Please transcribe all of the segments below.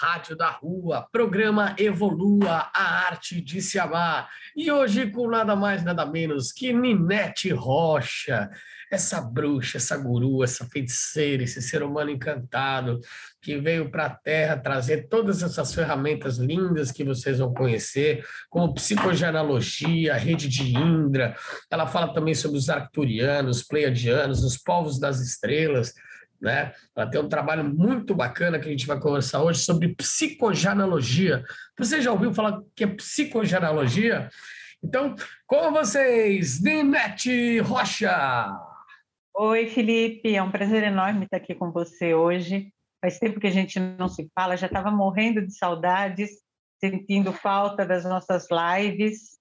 Rádio da Rua, programa Evolua, a arte de se amar. E hoje com nada mais, nada menos que Ninete Rocha, essa bruxa, essa guru, essa feiticeira, esse ser humano encantado que veio para a Terra trazer todas essas ferramentas lindas que vocês vão conhecer, como psicogenealogia, rede de Indra. Ela fala também sobre os arcturianos, pleiadianos, os povos das estrelas né? Ela tem um trabalho muito bacana que a gente vai conversar hoje sobre psicogenealogia. Você já ouviu falar que é psicogenealogia? Então, com vocês, Ninete Rocha. Oi, Felipe, é um prazer enorme estar aqui com você hoje. Faz tempo que a gente não se fala, já estava morrendo de saudades, sentindo falta das nossas lives.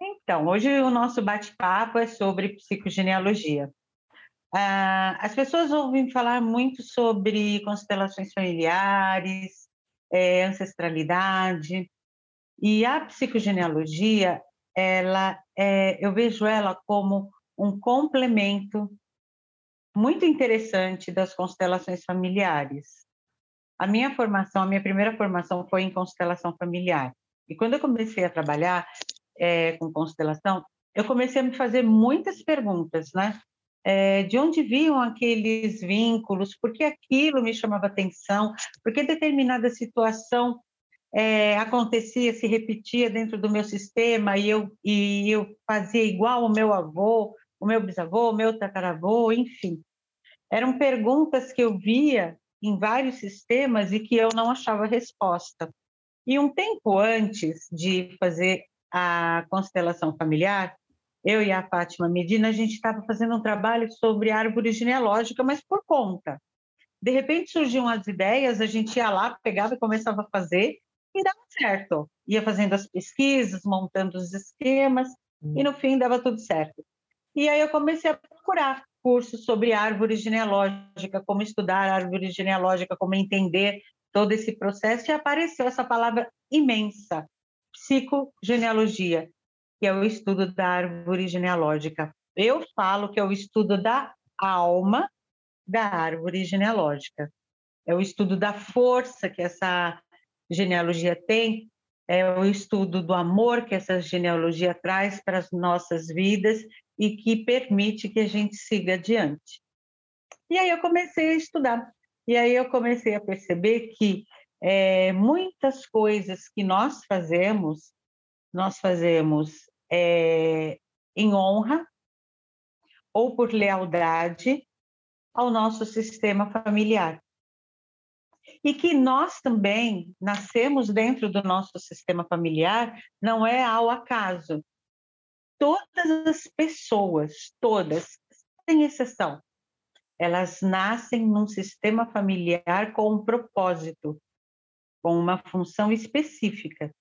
Então, hoje o nosso bate-papo é sobre psicogenealogia. Ah, as pessoas ouvem falar muito sobre constelações familiares, é, ancestralidade, e a psicogenealogia, ela, é, eu vejo ela como um complemento muito interessante das constelações familiares. A minha formação, a minha primeira formação foi em constelação familiar. E quando eu comecei a trabalhar é, com constelação, eu comecei a me fazer muitas perguntas, né? É, de onde vinham aqueles vínculos, por que aquilo me chamava atenção, por que determinada situação é, acontecia, se repetia dentro do meu sistema e eu, e eu fazia igual o meu avô, o meu bisavô, o meu tataravô, enfim. Eram perguntas que eu via em vários sistemas e que eu não achava resposta. E um tempo antes de fazer a constelação familiar, eu e a Fátima Medina, a gente estava fazendo um trabalho sobre árvore genealógica, mas por conta. De repente surgiam as ideias, a gente ia lá, pegava e começava a fazer, e dava certo. Ia fazendo as pesquisas, montando os esquemas, hum. e no fim dava tudo certo. E aí eu comecei a procurar cursos sobre árvore genealógica, como estudar árvore genealógica, como entender todo esse processo, e apareceu essa palavra imensa, psicogenealogia que é o estudo da árvore genealógica. Eu falo que é o estudo da alma da árvore genealógica. É o estudo da força que essa genealogia tem, é o estudo do amor que essa genealogia traz para as nossas vidas e que permite que a gente siga adiante. E aí eu comecei a estudar. E aí eu comecei a perceber que é, muitas coisas que nós fazemos, nós fazemos é, em honra ou por lealdade ao nosso sistema familiar. E que nós também nascemos dentro do nosso sistema familiar, não é ao acaso. Todas as pessoas, todas, sem exceção, elas nascem num sistema familiar com um propósito, com uma função específica.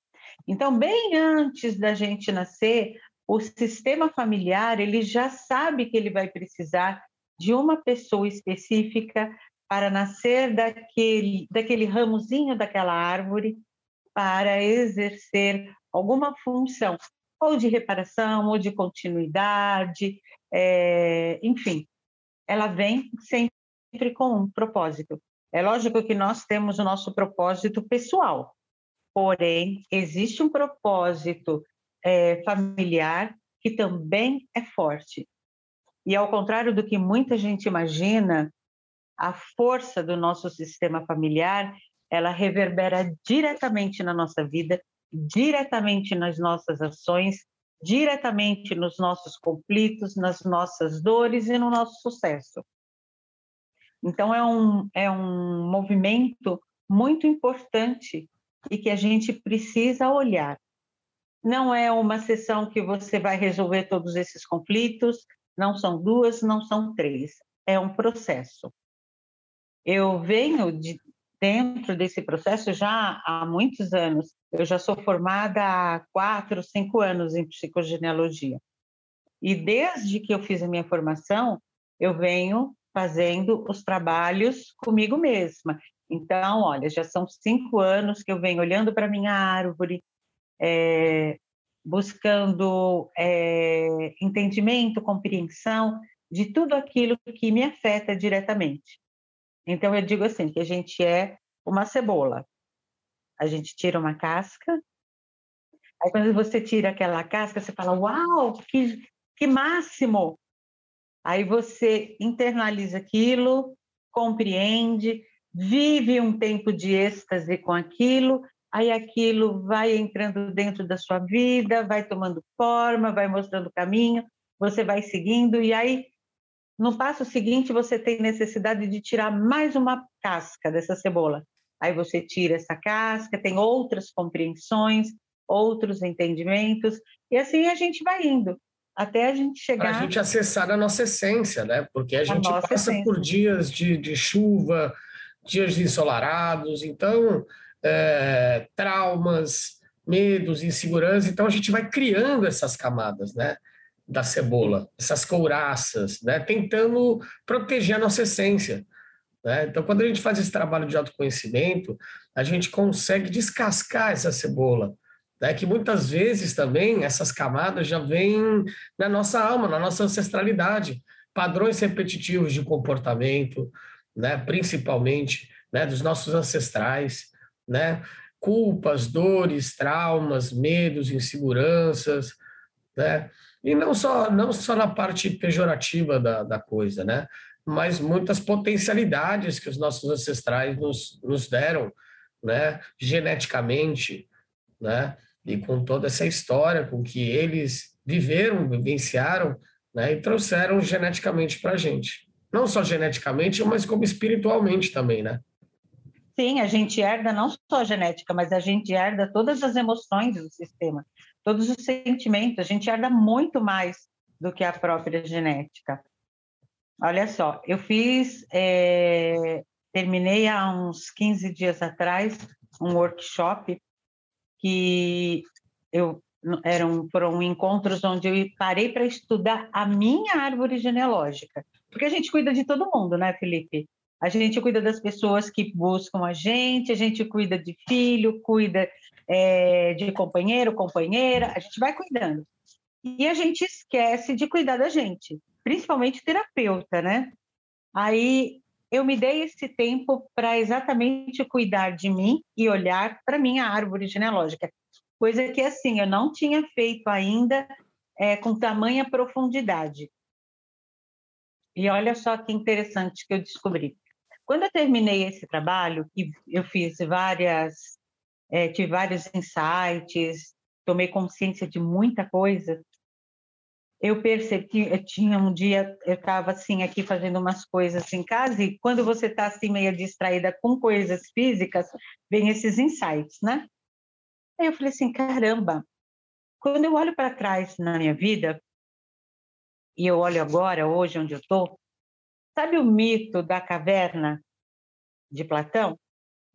Então, bem antes da gente nascer, o sistema familiar ele já sabe que ele vai precisar de uma pessoa específica para nascer daquele, daquele ramozinho daquela árvore para exercer alguma função, ou de reparação, ou de continuidade, é, enfim, ela vem sempre com um propósito. É lógico que nós temos o nosso propósito pessoal, porém, existe um propósito é, familiar que também é forte. E ao contrário do que muita gente imagina, a força do nosso sistema familiar, ela reverbera diretamente na nossa vida, diretamente nas nossas ações, diretamente nos nossos conflitos, nas nossas dores e no nosso sucesso. Então, é um, é um movimento muito importante e que a gente precisa olhar. Não é uma sessão que você vai resolver todos esses conflitos, não são duas, não são três, é um processo. Eu venho de dentro desse processo já há muitos anos. Eu já sou formada há quatro, cinco anos em psicogenealogia. E desde que eu fiz a minha formação, eu venho fazendo os trabalhos comigo mesma. Então, olha, já são cinco anos que eu venho olhando para minha árvore, é, buscando é, entendimento, compreensão de tudo aquilo que me afeta diretamente. Então, eu digo assim, que a gente é uma cebola. A gente tira uma casca, aí quando você tira aquela casca, você fala, uau, que, que máximo! Aí você internaliza aquilo, compreende, vive um tempo de êxtase com aquilo, aí aquilo vai entrando dentro da sua vida, vai tomando forma, vai mostrando caminho, você vai seguindo, e aí no passo seguinte você tem necessidade de tirar mais uma casca dessa cebola. Aí você tira essa casca, tem outras compreensões, outros entendimentos, e assim a gente vai indo até a gente chegar. Para a gente acessar a nossa essência, né? Porque a gente a passa essência. por dias de, de chuva, dias ensolarados, então é, traumas, medos, insegurança. Então a gente vai criando essas camadas, né? Da cebola, essas couraças, né? Tentando proteger a nossa essência. Né? Então, quando a gente faz esse trabalho de autoconhecimento, a gente consegue descascar essa cebola, né? que muitas vezes também essas camadas já vêm na nossa alma, na nossa ancestralidade, padrões repetitivos de comportamento, né? principalmente né? dos nossos ancestrais, né? culpas, dores, traumas, medos, inseguranças, né? E não só, não só na parte pejorativa da, da coisa, né? Mas muitas potencialidades que os nossos ancestrais nos, nos deram, né? Geneticamente, né? e com toda essa história com que eles viveram, vivenciaram, né, e trouxeram geneticamente para a gente. Não só geneticamente, mas como espiritualmente também, né? Sim, a gente herda não só genética, mas a gente herda todas as emoções do sistema, todos os sentimentos. A gente herda muito mais do que a própria genética. Olha só, eu fiz, é, terminei há uns 15 dias atrás um workshop que eu eram foram encontros onde eu parei para estudar a minha árvore genealógica, porque a gente cuida de todo mundo, né, Felipe? A gente cuida das pessoas que buscam a gente, a gente cuida de filho, cuida é, de companheiro, companheira, a gente vai cuidando. E a gente esquece de cuidar da gente, principalmente terapeuta, né? Aí eu me dei esse tempo para exatamente cuidar de mim e olhar para minha árvore genealógica, coisa que assim eu não tinha feito ainda é, com tamanha profundidade. E olha só que interessante que eu descobri. Quando eu terminei esse trabalho, que eu fiz várias, é, tive vários insights, tomei consciência de muita coisa, eu percebi, eu tinha um dia, eu estava assim aqui fazendo umas coisas em casa e quando você está assim meio distraída com coisas físicas, vem esses insights, né? Aí eu falei assim, caramba, quando eu olho para trás na minha vida e eu olho agora, hoje onde eu estou, sabe o mito da caverna de Platão?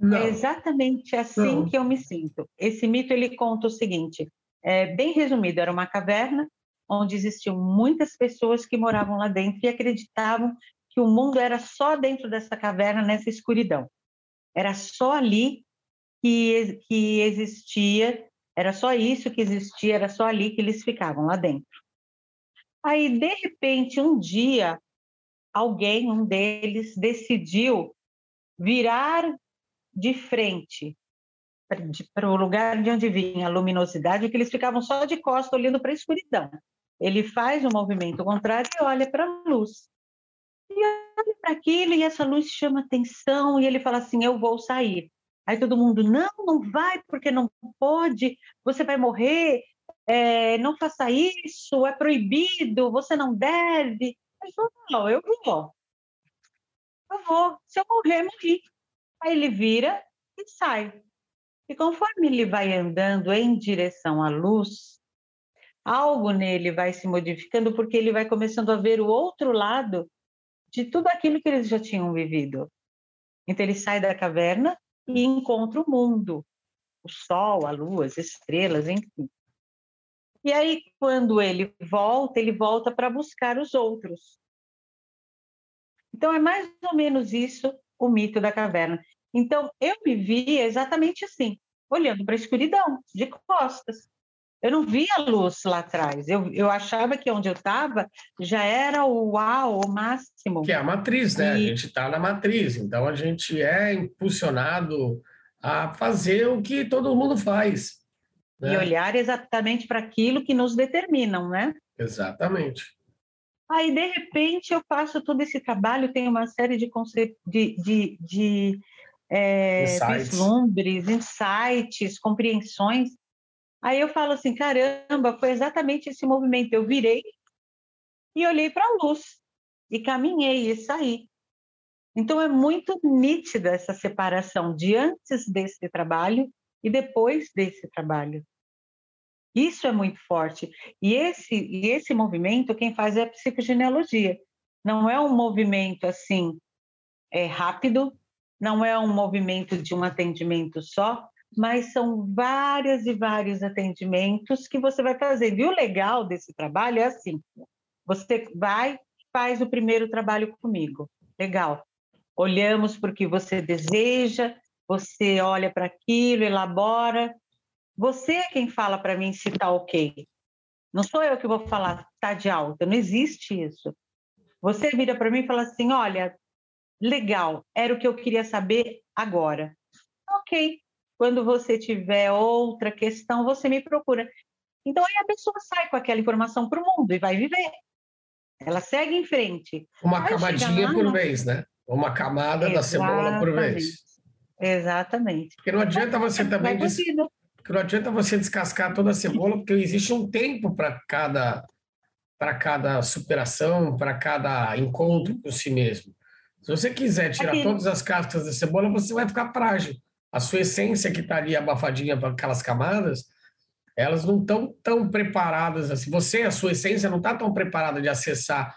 Não. É exatamente assim Não. que eu me sinto. Esse mito ele conta o seguinte, é, bem resumido, era uma caverna onde existiam muitas pessoas que moravam lá dentro e acreditavam que o mundo era só dentro dessa caverna, nessa escuridão. Era só ali que, que existia, era só isso que existia, era só ali que eles ficavam, lá dentro. Aí, de repente, um dia, alguém, um deles, decidiu virar de frente para o lugar de onde vinha a luminosidade, que eles ficavam só de costas olhando para a escuridão. Ele faz o um movimento contrário e olha para a luz. E olha para aquilo e essa luz chama atenção e ele fala assim: Eu vou sair. Aí todo mundo: Não, não vai, porque não pode, você vai morrer, é, não faça isso, é proibido, você não deve. Ele falou: Não, eu vou. Eu vou. Se eu morrer, morri. Aí ele vira e sai. E conforme ele vai andando em direção à luz, algo nele vai se modificando porque ele vai começando a ver o outro lado de tudo aquilo que eles já tinham vivido. Então ele sai da caverna e encontra o mundo, o sol, a lua, as estrelas, enfim. E aí quando ele volta, ele volta para buscar os outros. Então é mais ou menos isso o mito da caverna. Então eu me via exatamente assim, olhando para a escuridão, de costas. Eu não via luz lá atrás. Eu, eu achava que onde eu estava já era o uau, o máximo. Que é a matriz, né? E... A gente está na matriz, então a gente é impulsionado a fazer o que todo mundo faz. Né? E olhar exatamente para aquilo que nos determinam, né? Exatamente. Aí, de repente, eu faço todo esse trabalho, tenho uma série de, conce... de, de, de é, insights. vislumbres, insights, compreensões Aí eu falo assim, caramba, foi exatamente esse movimento. Eu virei e olhei para a luz e caminhei e saí. Então é muito nítida essa separação de antes desse trabalho e depois desse trabalho. Isso é muito forte. E esse, e esse movimento, quem faz é a psicogenealogia. Não é um movimento assim é rápido, não é um movimento de um atendimento só, mas são várias e vários atendimentos que você vai fazer. E o legal desse trabalho é assim: você vai, faz o primeiro trabalho comigo. Legal. Olhamos para o que você deseja, você olha para aquilo, elabora. Você é quem fala para mim se está ok. Não sou eu que vou falar, está de alta, não existe isso. Você vira para mim e fala assim: olha, legal, era o que eu queria saber agora. Ok, quando você tiver outra questão, você me procura. Então aí a pessoa sai com aquela informação para o mundo e vai viver. Ela segue em frente. Uma camadinha por vez, né? Uma camada Exatamente. da cebola por vez. Exatamente. Porque não adianta você também des... porque não adianta você descascar toda a cebola, porque existe um tempo para cada para cada superação, para cada encontro com si mesmo. Se você quiser tirar Aqui. todas as cascas da cebola, você vai ficar frágil a sua essência que está ali abafadinha para aquelas camadas, elas não estão tão preparadas assim. Você, a sua essência, não está tão preparada de acessar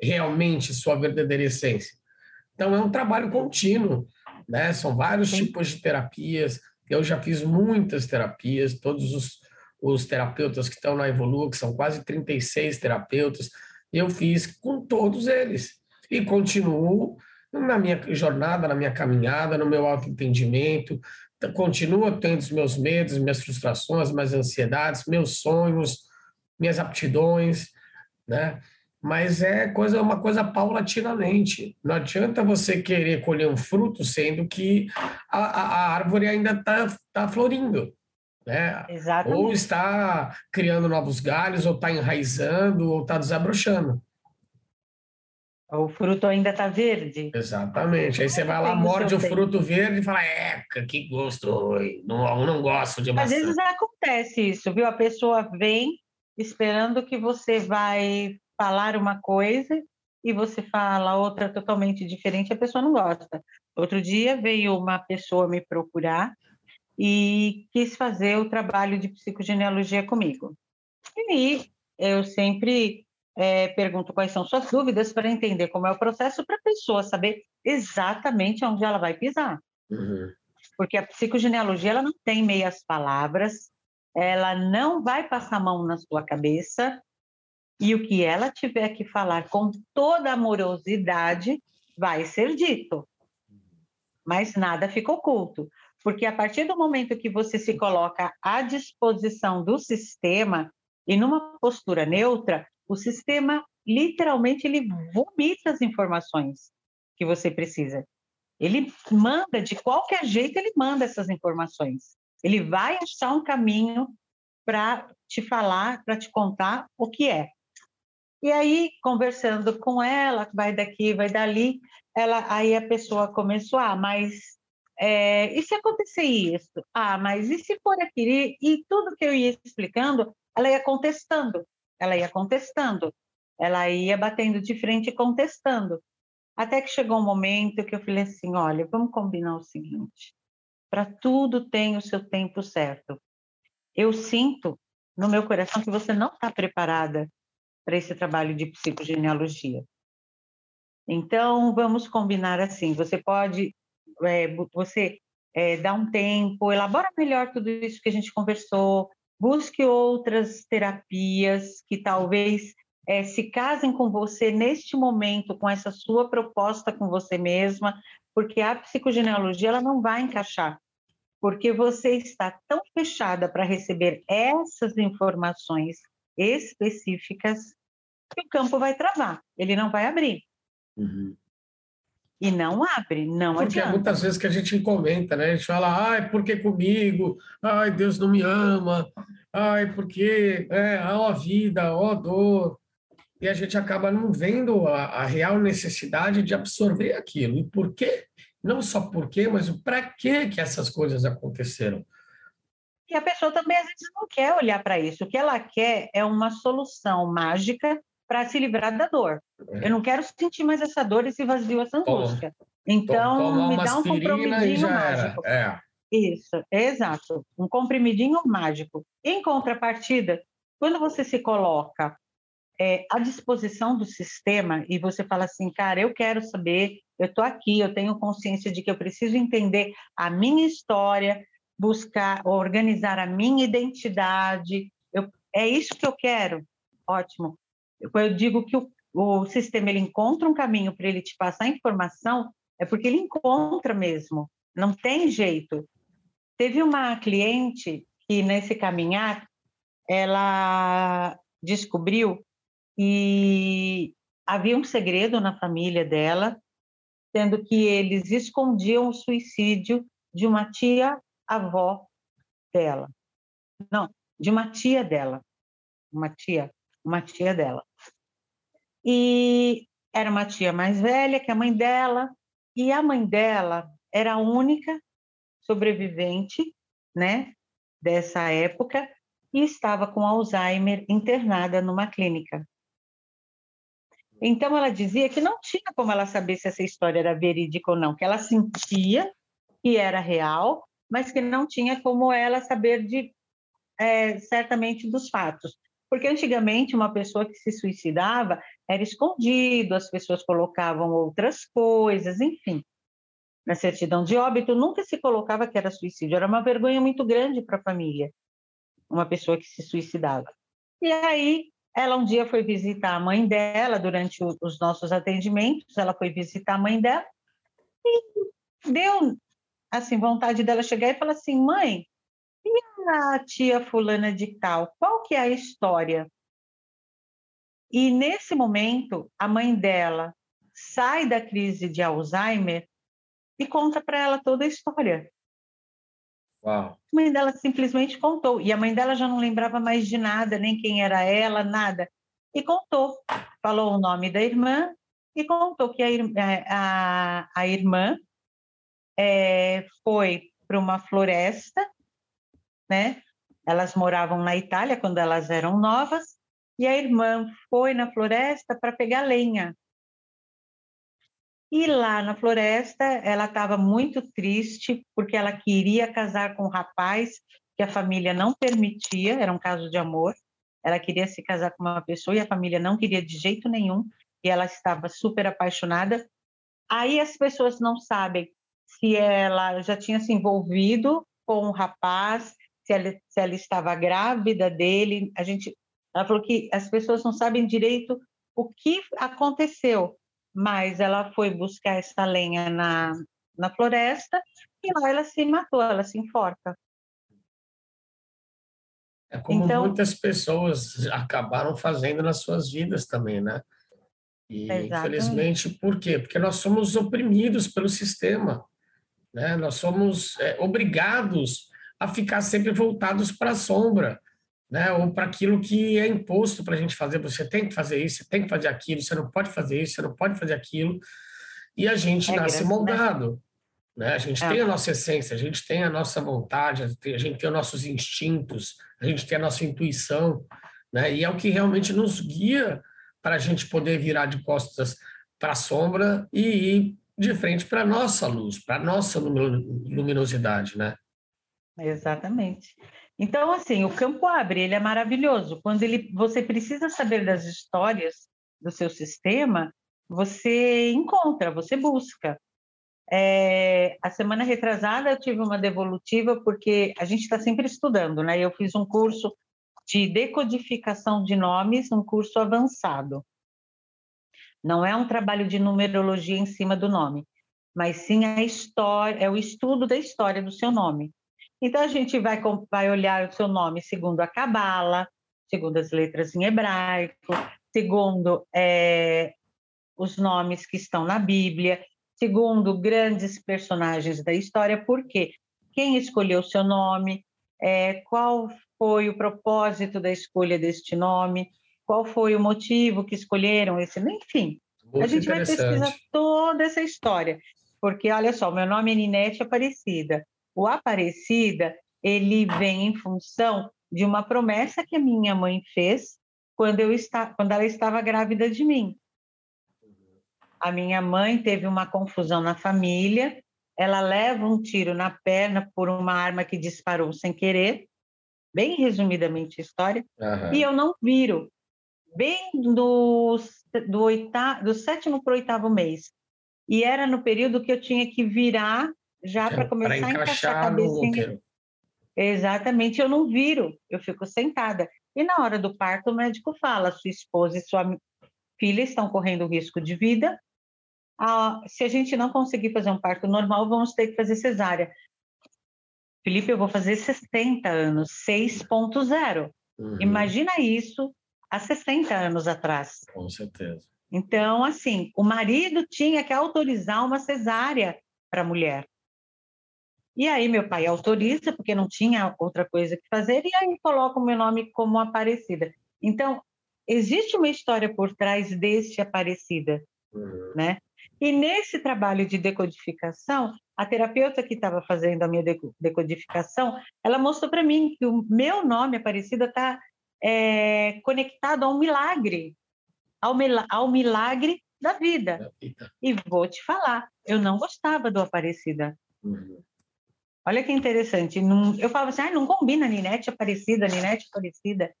realmente sua verdadeira essência. Então, é um trabalho contínuo, né? São vários Sim. tipos de terapias. Eu já fiz muitas terapias, todos os, os terapeutas que estão na Evolua, que são quase 36 terapeutas, eu fiz com todos eles. E continuo na minha jornada, na minha caminhada, no meu autoentendimento, continuo tendo os meus medos, minhas frustrações, minhas ansiedades, meus sonhos, minhas aptidões, né? Mas é coisa uma coisa paulatinamente. Não adianta você querer colher um fruto sendo que a, a, árvore ainda está tá florindo. Né? Exatamente. Ou está criando novos galhos, ou está enraizando, ou está desabrochando. O fruto ainda está verde. Exatamente. Aí você vai lá, morde o fruto verde e fala: É, que gosto, não, não gosto de maçã. Às vezes acontece isso, viu? A pessoa vem esperando que você vai falar uma coisa e você fala outra totalmente diferente, a pessoa não gosta. Outro dia veio uma pessoa me procurar e quis fazer o trabalho de psicogenealogia comigo. E eu sempre é, pergunto quais são suas dúvidas para entender como é o processo para a pessoa saber exatamente onde ela vai pisar. Uhum. Porque a psicogenealogia ela não tem meias palavras, ela não vai passar a mão na sua cabeça e o que ela tiver que falar com toda amorosidade vai ser dito. Mas nada fica oculto, porque a partir do momento que você se coloca à disposição do sistema e numa postura neutra, o sistema literalmente ele vomita as informações que você precisa. Ele manda de qualquer jeito, ele manda essas informações. Ele vai achar um caminho para te falar, para te contar o que é. E aí, conversando com ela, vai daqui, vai dali, ela, aí a pessoa começou, ah, mas é, e se acontecer isso? Ah, mas e se for aqui? E tudo que eu ia explicando, ela ia contestando ela ia contestando, ela ia batendo de frente e contestando. Até que chegou um momento que eu falei assim: olha, vamos combinar o seguinte: para tudo tem o seu tempo certo. Eu sinto no meu coração que você não está preparada para esse trabalho de psicogenealogia. Então, vamos combinar assim: você pode, é, você é, dá um tempo, elabora melhor tudo isso que a gente conversou, busque outras terapias que talvez é, se casem com você neste momento, com essa sua proposta com você mesma, porque a psicogenealogia ela não vai encaixar, porque você está tão fechada para receber essas informações específicas que o campo vai travar, ele não vai abrir. Uhum. E não abre, não Porque adianta. muitas vezes que a gente comenta, né? A gente fala, ai, por que comigo? Ai, Deus não me ama. Ai, porque é, ó a vida, ó a dor. E a gente acaba não vendo a, a real necessidade de absorver aquilo. E por quê? Não só por quê, mas o para quê que essas coisas aconteceram. E a pessoa também às vezes não quer olhar para isso. O que ela quer é uma solução mágica para se livrar da dor. É. Eu não quero sentir mais essa dor, esse vazio, essa angústia. Então, me dá um comprimidinho mágico. É. Isso, exato. Um comprimidinho mágico. Em contrapartida, quando você se coloca é, à disposição do sistema e você fala assim, cara, eu quero saber, eu estou aqui, eu tenho consciência de que eu preciso entender a minha história, buscar, organizar a minha identidade, eu, é isso que eu quero. Ótimo eu digo que o, o sistema ele encontra um caminho para ele te passar informação, é porque ele encontra mesmo, não tem jeito. Teve uma cliente que nesse caminhar ela descobriu que havia um segredo na família dela, sendo que eles escondiam o suicídio de uma tia avó dela. Não, de uma tia dela. Uma tia, uma tia dela. E era uma tia mais velha que a mãe dela, e a mãe dela era a única sobrevivente, né, dessa época, e estava com Alzheimer internada numa clínica. Então ela dizia que não tinha como ela saber se essa história era verídica ou não, que ela sentia que era real, mas que não tinha como ela saber de é, certamente dos fatos. Porque antigamente uma pessoa que se suicidava era escondido, as pessoas colocavam outras coisas, enfim. Na certidão de óbito nunca se colocava que era suicídio, era uma vergonha muito grande para a família, uma pessoa que se suicidava. E aí ela um dia foi visitar a mãe dela durante os nossos atendimentos, ela foi visitar a mãe dela e deu assim vontade dela chegar e falar assim: "Mãe, e a tia fulana de tal, qual que é a história? E nesse momento, a mãe dela sai da crise de Alzheimer e conta para ela toda a história. Uau. A mãe dela simplesmente contou. E a mãe dela já não lembrava mais de nada, nem quem era ela, nada. E contou. Falou o nome da irmã e contou que a, é, a, a irmã é, foi para uma floresta, né? Elas moravam na Itália quando elas eram novas, e a irmã foi na floresta para pegar lenha. E lá na floresta, ela estava muito triste, porque ela queria casar com um rapaz que a família não permitia, era um caso de amor. Ela queria se casar com uma pessoa e a família não queria de jeito nenhum, e ela estava super apaixonada. Aí as pessoas não sabem se ela já tinha se envolvido com um rapaz, se ela, se ela estava grávida dele. A gente, ela falou que as pessoas não sabem direito o que aconteceu, mas ela foi buscar essa lenha na, na floresta e lá ela se matou, ela se enforca. É como então, muitas pessoas acabaram fazendo nas suas vidas também, né? E exatamente. infelizmente, por quê? Porque nós somos oprimidos pelo sistema, né? Nós somos é, obrigados a ficar sempre voltados para a sombra, né? Ou para aquilo que é imposto para a gente fazer. Você tem que fazer isso, você tem que fazer aquilo, você não pode fazer isso, você não pode fazer aquilo. E a gente é nasce né? moldado. Né? A gente é. tem a nossa essência, a gente tem a nossa vontade, a gente tem os nossos instintos, a gente tem a nossa intuição, né? E é o que realmente nos guia para a gente poder virar de costas para a sombra e ir de frente para a nossa luz, para a nossa luminosidade, né? Exatamente. Então, assim, o campo abre, ele é maravilhoso. Quando ele, você precisa saber das histórias do seu sistema, você encontra, você busca. É, a semana retrasada eu tive uma devolutiva porque a gente está sempre estudando, né? Eu fiz um curso de decodificação de nomes, um curso avançado. Não é um trabalho de numerologia em cima do nome, mas sim a história, é o estudo da história do seu nome. Então a gente vai, vai olhar o seu nome segundo a Cabala, segundo as letras em hebraico, segundo é, os nomes que estão na Bíblia, segundo grandes personagens da história, por quê? Quem escolheu o seu nome, é, qual foi o propósito da escolha deste nome, qual foi o motivo que escolheram esse, enfim. Muito a gente vai pesquisar toda essa história, porque olha só, meu nome é Ninete Aparecida. O Aparecida, ele vem em função de uma promessa que a minha mãe fez quando eu está, quando ela estava grávida de mim. A minha mãe teve uma confusão na família, ela leva um tiro na perna por uma arma que disparou sem querer, bem resumidamente a história, uhum. e eu não viro, bem do, do, oitavo, do sétimo para o oitavo mês. E era no período que eu tinha que virar já para começar encaixar a encaixar a cabecinha. Exatamente, eu não viro, eu fico sentada. E na hora do parto, o médico fala: sua esposa e sua filha estão correndo risco de vida, ah, se a gente não conseguir fazer um parto normal, vamos ter que fazer cesárea. Felipe, eu vou fazer 60 anos, 6.0. Uhum. Imagina isso há 60 anos atrás. Com certeza. Então, assim, o marido tinha que autorizar uma cesárea para a mulher. E aí meu pai autoriza, porque não tinha outra coisa que fazer, e aí coloca o meu nome como Aparecida. Então, existe uma história por trás deste Aparecida, uhum. né? E nesse trabalho de decodificação, a terapeuta que estava fazendo a minha decodificação, ela mostrou para mim que o meu nome, Aparecida, está é, conectado a um milagre, ao, ao milagre da vida. E vou te falar, eu não gostava do Aparecida. Uhum. Olha que interessante. eu falava assim, ah, não combina Ninete Aparecida, Ninete Aparecida.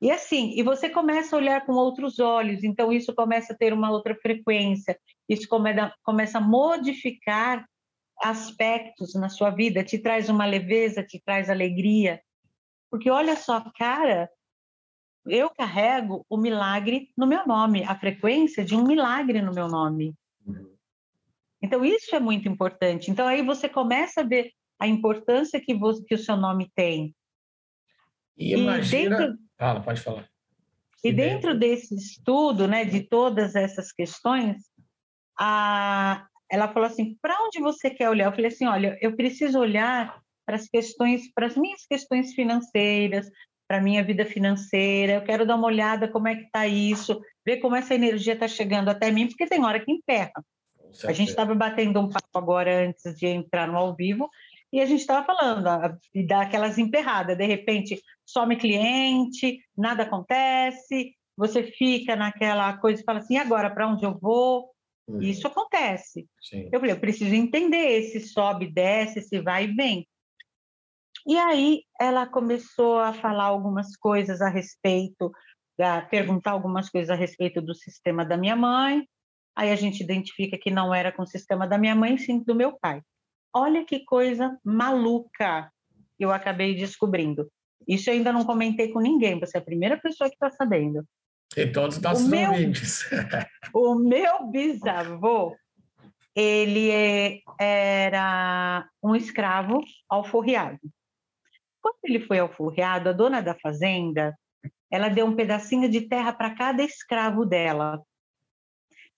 E assim, e você começa a olhar com outros olhos, então isso começa a ter uma outra frequência, isso começa a modificar aspectos na sua vida, te traz uma leveza, te traz alegria. Porque olha só, cara, eu carrego o milagre no meu nome, a frequência de um milagre no meu nome. Uhum. Então, isso é muito importante. Então, aí você começa a ver a importância que, você, que o seu nome tem. E imagina... E dentro... Fala, pode falar. E dentro desse estudo, né, de todas essas questões, a, ela falou assim: para onde você quer olhar? Eu falei assim: olha, eu preciso olhar para as questões, para as minhas questões financeiras, para a minha vida financeira, eu quero dar uma olhada como é que está isso, ver como essa energia está chegando até mim, porque tem hora que emperra. A gente estava batendo um papo agora antes de entrar no ao vivo e a gente estava falando e dá aquelas emperradas. De repente, some cliente, nada acontece, você fica naquela coisa e fala assim: agora para onde eu vou? Uhum. Isso acontece. Sim. Eu falei: eu preciso entender se sobe, desce, se vai e vem. E aí ela começou a falar algumas coisas a respeito, a perguntar algumas coisas a respeito do sistema da minha mãe. Aí a gente identifica que não era com o sistema da minha mãe, sim do meu pai. Olha que coisa maluca eu acabei descobrindo. Isso eu ainda não comentei com ninguém, você é a primeira pessoa que está sabendo. E todos os nossos o meu, ouvintes. o meu bisavô, ele é, era um escravo alforriado. Quando ele foi alforriado, a dona da fazenda, ela deu um pedacinho de terra para cada escravo dela.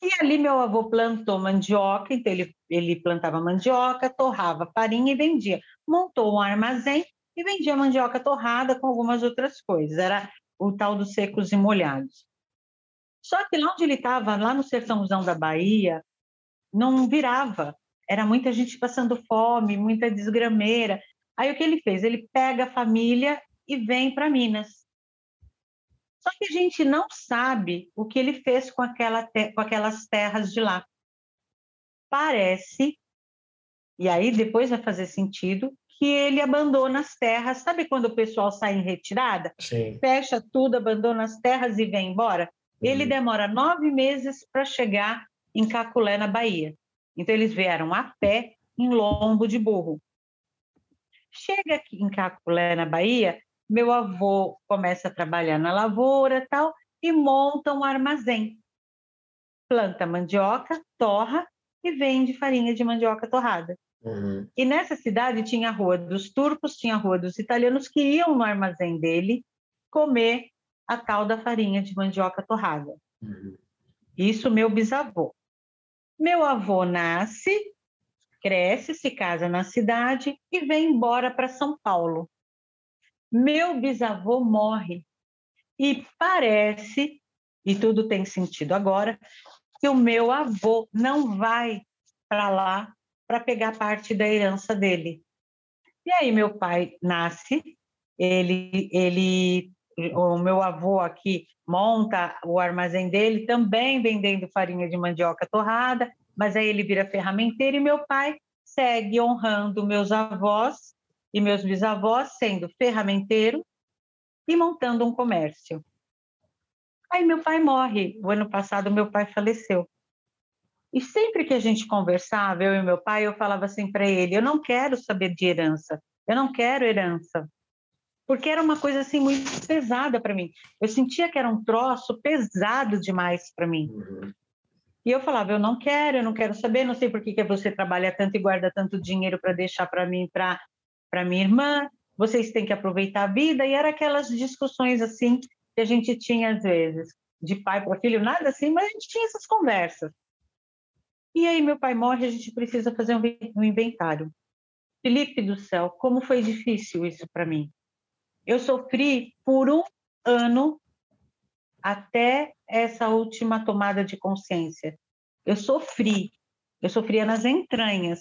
E ali meu avô plantou mandioca, então ele, ele plantava mandioca, torrava farinha e vendia. Montou um armazém e vendia mandioca torrada com algumas outras coisas. Era o tal dos secos e molhados. Só que lá onde ele estava, lá no sertãozão da Bahia, não virava. Era muita gente passando fome, muita desgrameira. Aí o que ele fez? Ele pega a família e vem para Minas. Só que a gente não sabe o que ele fez com, aquela com aquelas terras de lá. Parece, e aí depois vai fazer sentido, que ele abandona as terras. Sabe quando o pessoal sai em retirada? Sim. Fecha tudo, abandona as terras e vem embora? Uhum. Ele demora nove meses para chegar em Caculé, na Bahia. Então, eles vieram a pé em lombo de burro. Chega aqui em Caculé, na Bahia, meu avô começa a trabalhar na lavoura tal e monta um armazém. Planta mandioca, torra e vende farinha de mandioca torrada. Uhum. E nessa cidade tinha a rua dos turcos, tinha a rua dos italianos que iam no armazém dele comer a tal da farinha de mandioca torrada. Uhum. Isso meu bisavô. Meu avô nasce, cresce, se casa na cidade e vem embora para São Paulo meu bisavô morre. E parece, e tudo tem sentido agora, que o meu avô não vai para lá para pegar parte da herança dele. E aí meu pai nasce, ele, ele, o meu avô aqui monta o armazém dele, também vendendo farinha de mandioca torrada, mas aí ele vira ferramenteiro e meu pai segue honrando meus avós e meus bisavós sendo ferramenteiro e montando um comércio. Aí meu pai morre. O ano passado meu pai faleceu. E sempre que a gente conversava, eu e meu pai, eu falava assim para ele: eu não quero saber de herança, eu não quero herança. Porque era uma coisa assim muito pesada para mim. Eu sentia que era um troço pesado demais para mim. Uhum. E eu falava: eu não quero, eu não quero saber, não sei por que, que você trabalha tanto e guarda tanto dinheiro para deixar para mim, para para minha irmã, vocês têm que aproveitar a vida, e era aquelas discussões assim que a gente tinha às vezes, de pai para filho, nada assim, mas a gente tinha essas conversas. E aí meu pai morre, a gente precisa fazer um inventário. Felipe do céu, como foi difícil isso para mim. Eu sofri por um ano até essa última tomada de consciência. Eu sofri, eu sofria nas entranhas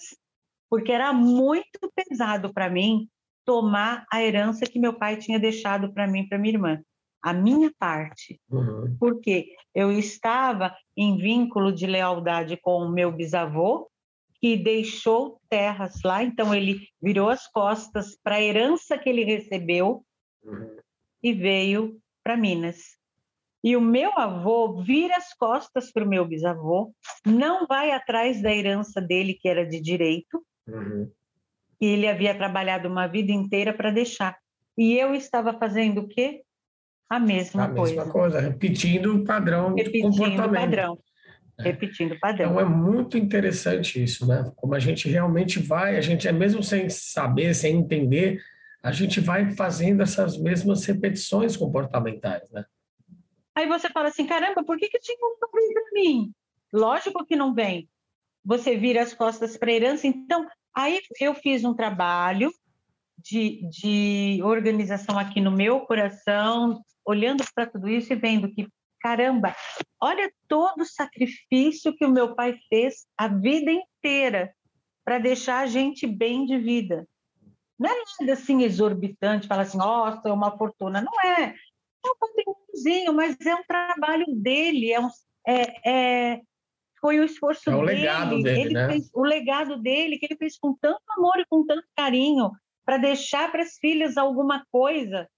porque era muito pesado para mim tomar a herança que meu pai tinha deixado para mim para minha irmã, a minha parte. Uhum. Porque eu estava em vínculo de lealdade com o meu bisavô, que deixou terras lá, então ele virou as costas para a herança que ele recebeu uhum. e veio para Minas. E o meu avô vira as costas para o meu bisavô, não vai atrás da herança dele, que era de direito, Uhum. E ele havia trabalhado uma vida inteira para deixar. E eu estava fazendo o quê? A mesma a coisa. mesma coisa, repetindo o padrão repetindo de comportamento. Padrão. É. Repetindo o padrão. Então é muito interessante isso, né? Como a gente realmente vai, a gente é mesmo sem saber, sem entender, a gente vai fazendo essas mesmas repetições comportamentais, né? Aí você fala assim, caramba, por que, que o Tim não vem para mim? Lógico que não vem você vira as costas para a herança. Então, aí eu fiz um trabalho de, de organização aqui no meu coração, olhando para tudo isso e vendo que caramba, olha todo o sacrifício que o meu pai fez a vida inteira para deixar a gente bem de vida. Não é nada assim exorbitante, falar assim, nossa, é uma fortuna. Não é. É um patrimôniozinho, mas é um trabalho dele, é um, é, é, foi o esforço é o dele. Legado dele ele né? fez o legado dele, que ele fez com tanto amor e com tanto carinho, para deixar para as filhas alguma coisa.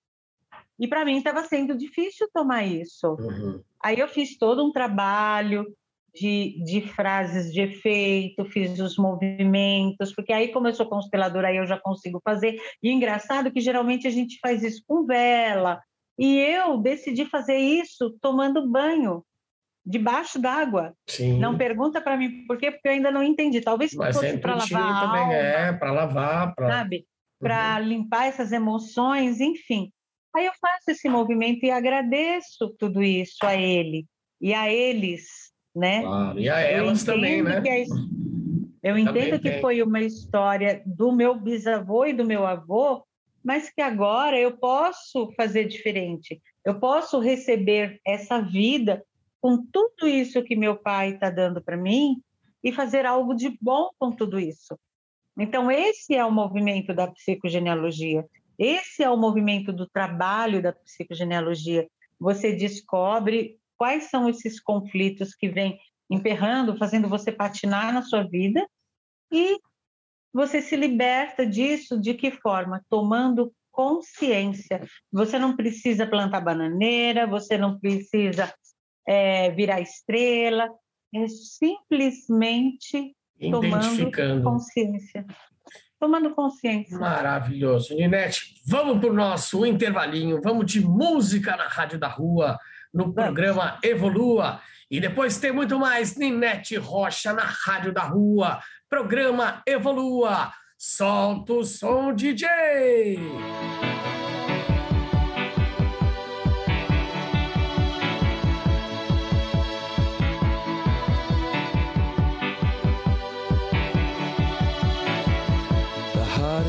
E para mim estava sendo difícil tomar isso. Uhum. Aí eu fiz todo um trabalho de, de frases de efeito, fiz os movimentos, porque aí, como eu sou consteladora, aí eu já consigo fazer. E engraçado que geralmente a gente faz isso com vela. E eu decidi fazer isso tomando banho debaixo d'água. Não pergunta para mim por quê, porque eu ainda não entendi. Talvez fosse para lavar a também, alma, é, para lavar, pra... sabe? Para uhum. limpar essas emoções, enfim. Aí eu faço esse movimento e agradeço tudo isso a ele e a eles, né? Claro, e a elas também, né? É, eu entendo que foi uma história do meu bisavô e do meu avô, mas que agora eu posso fazer diferente. Eu posso receber essa vida com tudo isso que meu pai está dando para mim e fazer algo de bom com tudo isso. Então, esse é o movimento da psicogenealogia. Esse é o movimento do trabalho da psicogenealogia. Você descobre quais são esses conflitos que vêm emperrando, fazendo você patinar na sua vida e você se liberta disso de que forma? Tomando consciência. Você não precisa plantar bananeira, você não precisa é, virar estrela, é simplesmente tomando consciência. Tomando consciência. Maravilhoso. Ninete, vamos para o nosso intervalinho, vamos de música na Rádio da Rua, no programa Evolua. E depois tem muito mais Ninete Rocha na Rádio da Rua, programa Evolua. Solta o som, DJ!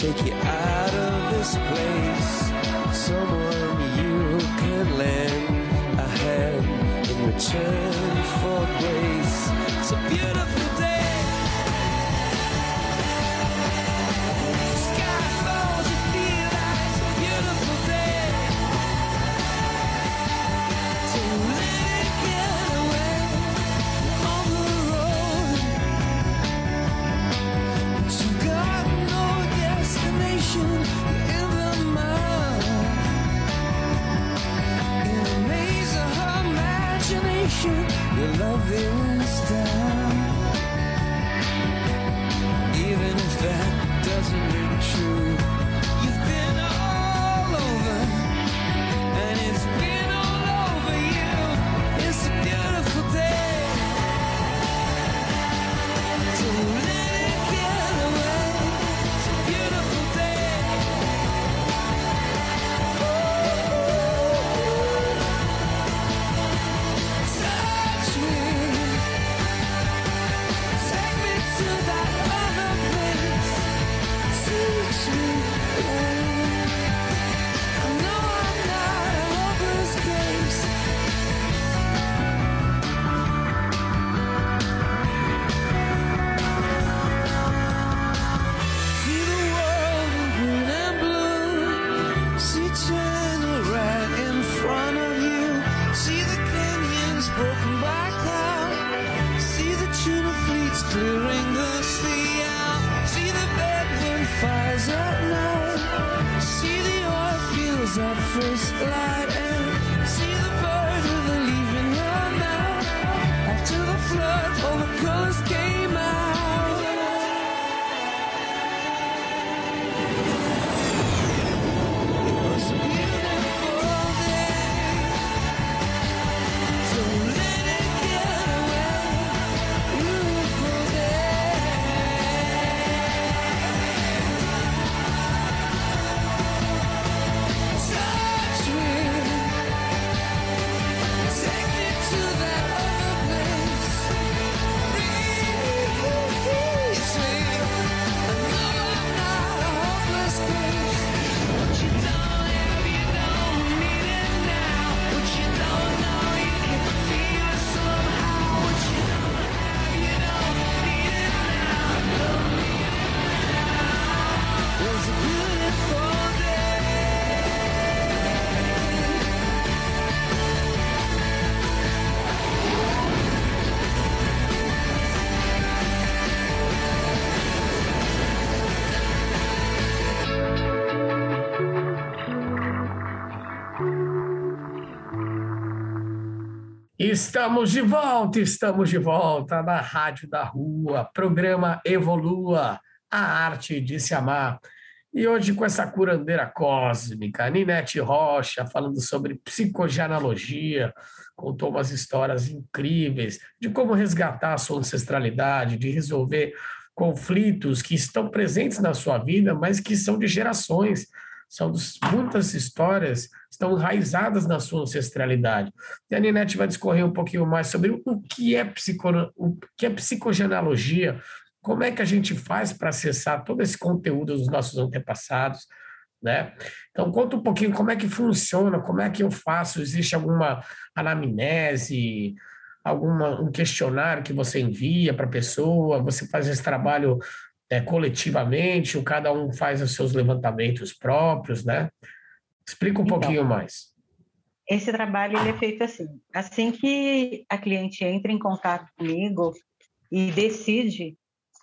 take you out of this place. Estamos de volta, estamos de volta na Rádio da Rua, programa Evolua, a arte de se amar. E hoje com essa curandeira cósmica, Ninete Rocha, falando sobre psicogenealogia, contou umas histórias incríveis de como resgatar a sua ancestralidade, de resolver conflitos que estão presentes na sua vida, mas que são de gerações, são muitas histórias estão enraizadas na sua ancestralidade. E a Ninete vai discorrer um pouquinho mais sobre o que é, psico, o que é psicogenealogia, como é que a gente faz para acessar todo esse conteúdo dos nossos antepassados, né? Então conta um pouquinho como é que funciona, como é que eu faço, existe alguma anamnese, alguma um questionário que você envia para a pessoa, você faz esse trabalho é, coletivamente, ou cada um faz os seus levantamentos próprios, né? Explica um então, pouquinho mais. Esse trabalho ele é feito assim. Assim que a cliente entra em contato comigo e decide,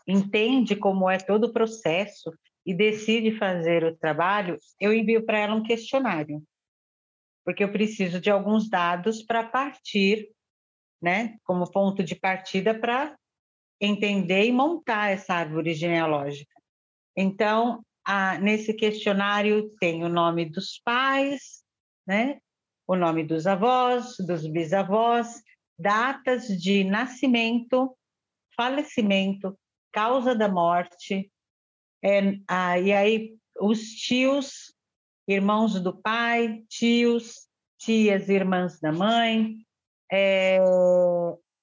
entende como é todo o processo e decide fazer o trabalho, eu envio para ela um questionário. Porque eu preciso de alguns dados para partir, né, como ponto de partida para entender e montar essa árvore genealógica. Então, a, nesse questionário tem o nome dos pais, né? o nome dos avós, dos bisavós, datas de nascimento, falecimento, causa da morte, é, ah, e aí os tios, irmãos do pai, tios, tias, irmãs da mãe, é,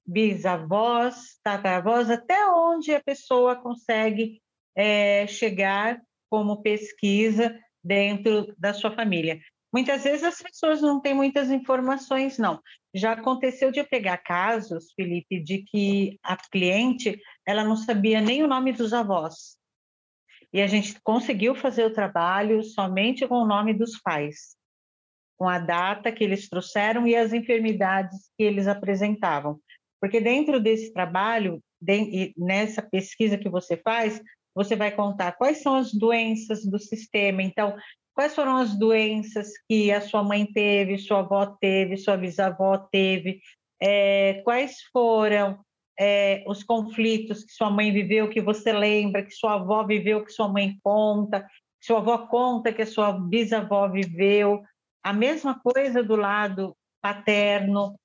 bisavós, tataravós, até onde a pessoa consegue é, chegar como pesquisa dentro da sua família. Muitas vezes as pessoas não têm muitas informações, não. Já aconteceu de eu pegar casos, Felipe, de que a cliente ela não sabia nem o nome dos avós. E a gente conseguiu fazer o trabalho somente com o nome dos pais, com a data que eles trouxeram e as enfermidades que eles apresentavam. Porque dentro desse trabalho, nessa pesquisa que você faz, você vai contar quais são as doenças do sistema. Então, quais foram as doenças que a sua mãe teve, sua avó teve, sua bisavó teve, é, quais foram é, os conflitos que sua mãe viveu, que você lembra, que sua avó viveu, que sua mãe conta, que sua avó conta, que a sua bisavó viveu. A mesma coisa do lado paterno,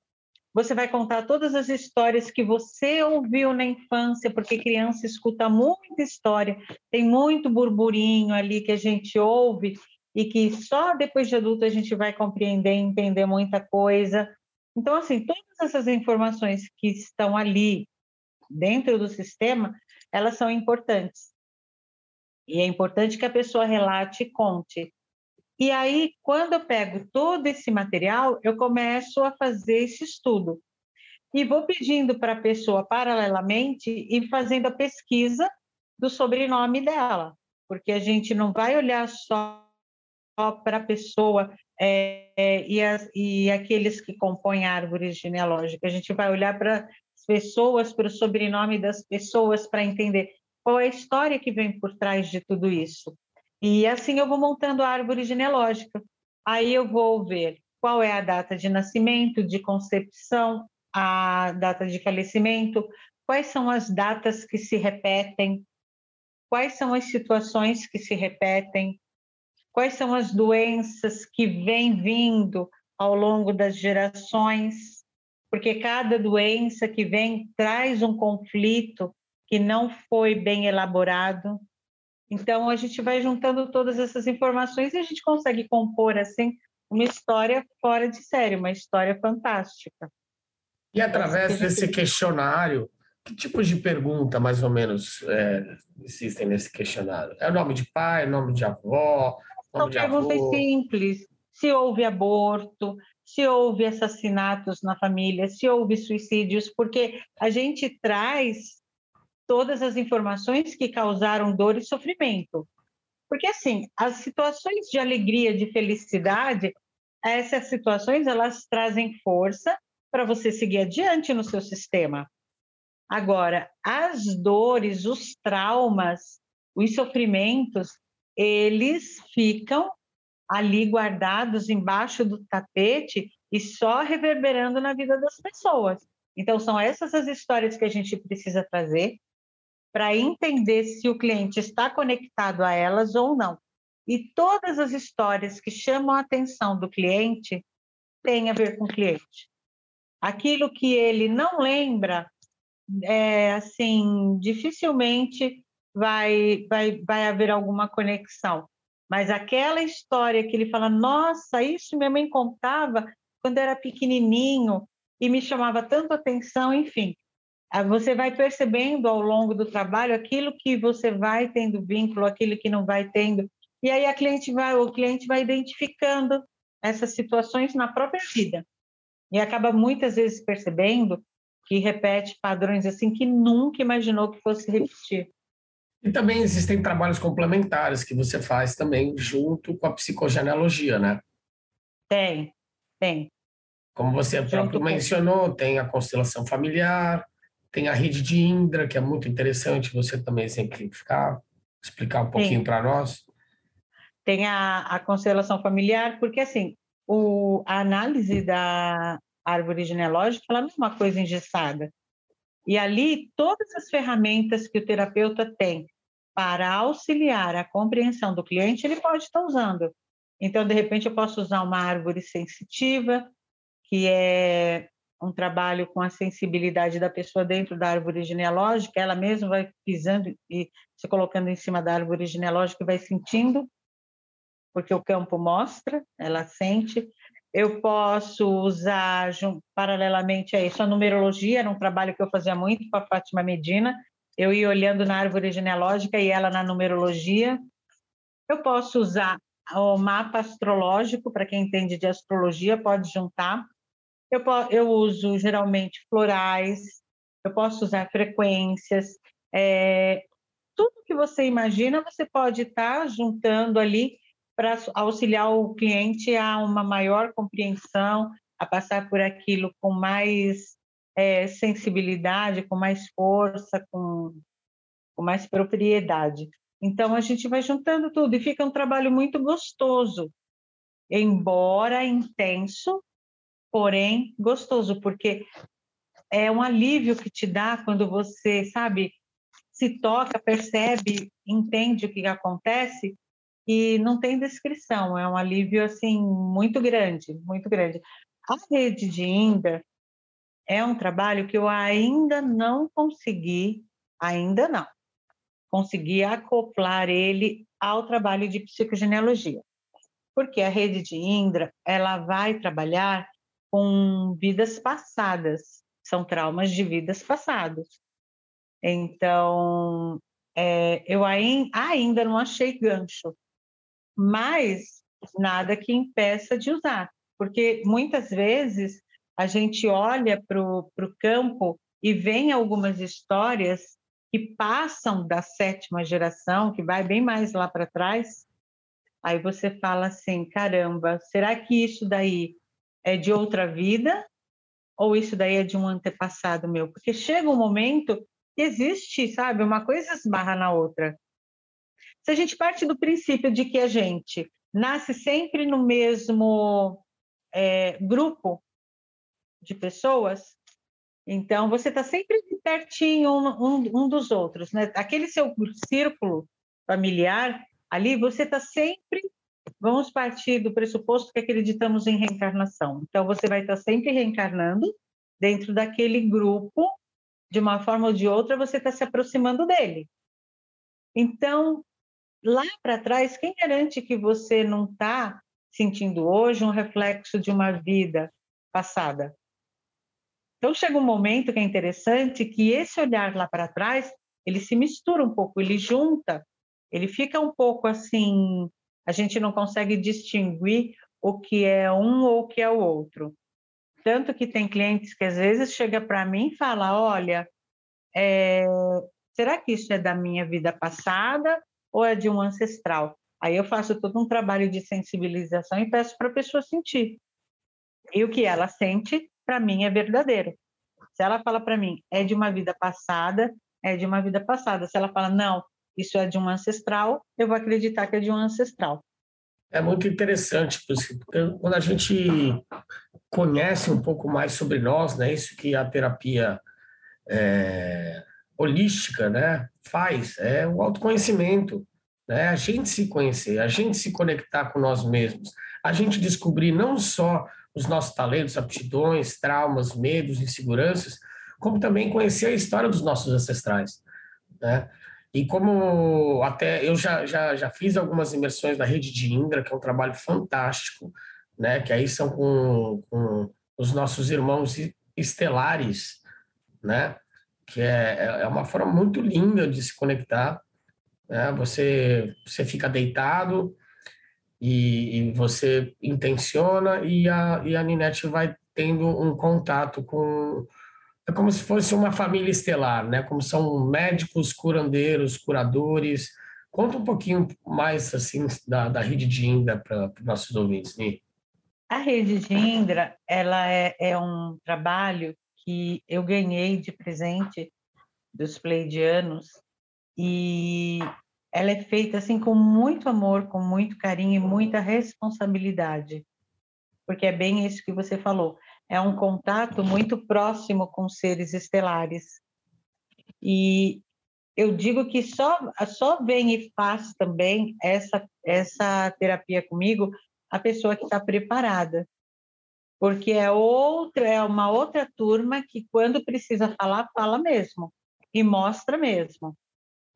você vai contar todas as histórias que você ouviu na infância, porque criança escuta muita história, tem muito burburinho ali que a gente ouve e que só depois de adulto a gente vai compreender entender muita coisa. Então, assim, todas essas informações que estão ali dentro do sistema, elas são importantes. E é importante que a pessoa relate e conte. E aí, quando eu pego todo esse material, eu começo a fazer esse estudo. E vou pedindo para a pessoa, paralelamente, ir fazendo a pesquisa do sobrenome dela, porque a gente não vai olhar só para a pessoa é, é, e, as, e aqueles que compõem a árvore genealógica, a gente vai olhar para as pessoas, para o sobrenome das pessoas, para entender qual é a história que vem por trás de tudo isso. E assim eu vou montando a árvore genealógica. Aí eu vou ver qual é a data de nascimento, de concepção, a data de falecimento, quais são as datas que se repetem, quais são as situações que se repetem, quais são as doenças que vêm vindo ao longo das gerações, porque cada doença que vem traz um conflito que não foi bem elaborado. Então, a gente vai juntando todas essas informações e a gente consegue compor, assim, uma história fora de série, uma história fantástica. E através desse questionário, que tipos de pergunta, mais ou menos, é, existem nesse questionário? É o nome de pai, nome de avó, nome São de perguntas avô? simples. Se houve aborto, se houve assassinatos na família, se houve suicídios, porque a gente traz todas as informações que causaram dor e sofrimento. Porque, assim, as situações de alegria, de felicidade, essas situações, elas trazem força para você seguir adiante no seu sistema. Agora, as dores, os traumas, os sofrimentos, eles ficam ali guardados embaixo do tapete e só reverberando na vida das pessoas. Então, são essas as histórias que a gente precisa trazer para entender se o cliente está conectado a elas ou não. E todas as histórias que chamam a atenção do cliente têm a ver com o cliente. Aquilo que ele não lembra, é, assim, dificilmente vai, vai, vai haver alguma conexão. Mas aquela história que ele fala, nossa, isso minha mãe contava quando era pequenininho e me chamava tanto atenção, enfim. Você vai percebendo ao longo do trabalho aquilo que você vai tendo vínculo, aquilo que não vai tendo. E aí a cliente vai, o cliente vai identificando essas situações na própria vida. E acaba muitas vezes percebendo que repete padrões assim que nunca imaginou que fosse repetir. E também existem trabalhos complementares que você faz também junto com a psicogenealogia, né? Tem, tem. Como você próprio mencionou, tem a constelação familiar, tem a rede de Indra, que é muito interessante você também exemplificar, explicar um pouquinho para nós. Tem a, a constelação familiar, porque assim, o, a análise da árvore genealógica ela não é uma coisa engessada. E ali, todas as ferramentas que o terapeuta tem para auxiliar a compreensão do cliente, ele pode estar usando. Então, de repente, eu posso usar uma árvore sensitiva, que é um trabalho com a sensibilidade da pessoa dentro da árvore genealógica, ela mesma vai pisando e se colocando em cima da árvore genealógica e vai sentindo, porque o campo mostra, ela sente. Eu posso usar, paralelamente a isso, a numerologia, era um trabalho que eu fazia muito com a Fátima Medina, eu ia olhando na árvore genealógica e ela na numerologia. Eu posso usar o mapa astrológico, para quem entende de astrologia, pode juntar. Eu, eu uso geralmente florais, eu posso usar frequências, é, tudo que você imagina, você pode estar tá juntando ali para auxiliar o cliente a uma maior compreensão, a passar por aquilo com mais é, sensibilidade, com mais força, com, com mais propriedade. Então, a gente vai juntando tudo e fica um trabalho muito gostoso, embora intenso, porém gostoso, porque é um alívio que te dá quando você, sabe, se toca, percebe, entende o que acontece e não tem descrição, é um alívio assim muito grande, muito grande. A rede de Inda é um trabalho que eu ainda não consegui, ainda não, consegui acoplar ele ao trabalho de psicogenealogia. Porque a rede de Indra, ela vai trabalhar com vidas passadas, são traumas de vidas passadas. Então, é, eu ainda não achei gancho, mas nada que impeça de usar, porque muitas vezes a gente olha para o campo e vem algumas histórias que passam da sétima geração, que vai bem mais lá para trás, aí você fala assim, caramba, será que isso daí é de outra vida ou isso daí é de um antepassado meu? Porque chega um momento que existe, sabe, uma coisa esbarra na outra. Se a gente parte do princípio de que a gente nasce sempre no mesmo é, grupo de pessoas, então você está sempre pertinho um, um, um, dos outros, né? Aquele seu círculo familiar ali, você está sempre Vamos partir do pressuposto que acreditamos em reencarnação. Então, você vai estar sempre reencarnando dentro daquele grupo, de uma forma ou de outra, você está se aproximando dele. Então, lá para trás, quem garante que você não está sentindo hoje um reflexo de uma vida passada? Então, chega um momento que é interessante que esse olhar lá para trás, ele se mistura um pouco, ele junta, ele fica um pouco assim a gente não consegue distinguir o que é um ou o que é o outro. Tanto que tem clientes que às vezes chega para mim e fala, olha, é, será que isso é da minha vida passada ou é de um ancestral? Aí eu faço todo um trabalho de sensibilização e peço para a pessoa sentir. E o que ela sente, para mim, é verdadeiro. Se ela fala para mim, é de uma vida passada, é de uma vida passada. Se ela fala, não, isso é de um ancestral, eu vou acreditar que é de um ancestral. É muito interessante, porque quando a gente conhece um pouco mais sobre nós, né? Isso que a terapia é, holística, né, faz é o autoconhecimento, né? A gente se conhecer, a gente se conectar com nós mesmos, a gente descobrir não só os nossos talentos, aptidões, traumas, medos, inseguranças, como também conhecer a história dos nossos ancestrais, né? E como até eu já, já, já fiz algumas imersões na rede de Indra, que é um trabalho fantástico, né? Que aí são com, com os nossos irmãos estelares, né? Que é, é uma forma muito linda de se conectar. Né? Você, você fica deitado e, e você intenciona e a, e a Ninete vai tendo um contato com é como se fosse uma família estelar, né? Como são médicos, curandeiros, curadores. Conta um pouquinho mais assim da, da rede de Indra para os nossos ouvintes, Ni. A rede de Indra, ela é, é um trabalho que eu ganhei de presente dos pleidianos e ela é feita assim com muito amor, com muito carinho e muita responsabilidade, porque é bem isso que você falou é um contato muito próximo com seres estelares. E eu digo que só, só vem e faz também essa, essa terapia comigo a pessoa que está preparada. Porque é outra, é uma outra turma que quando precisa falar, fala mesmo e mostra mesmo.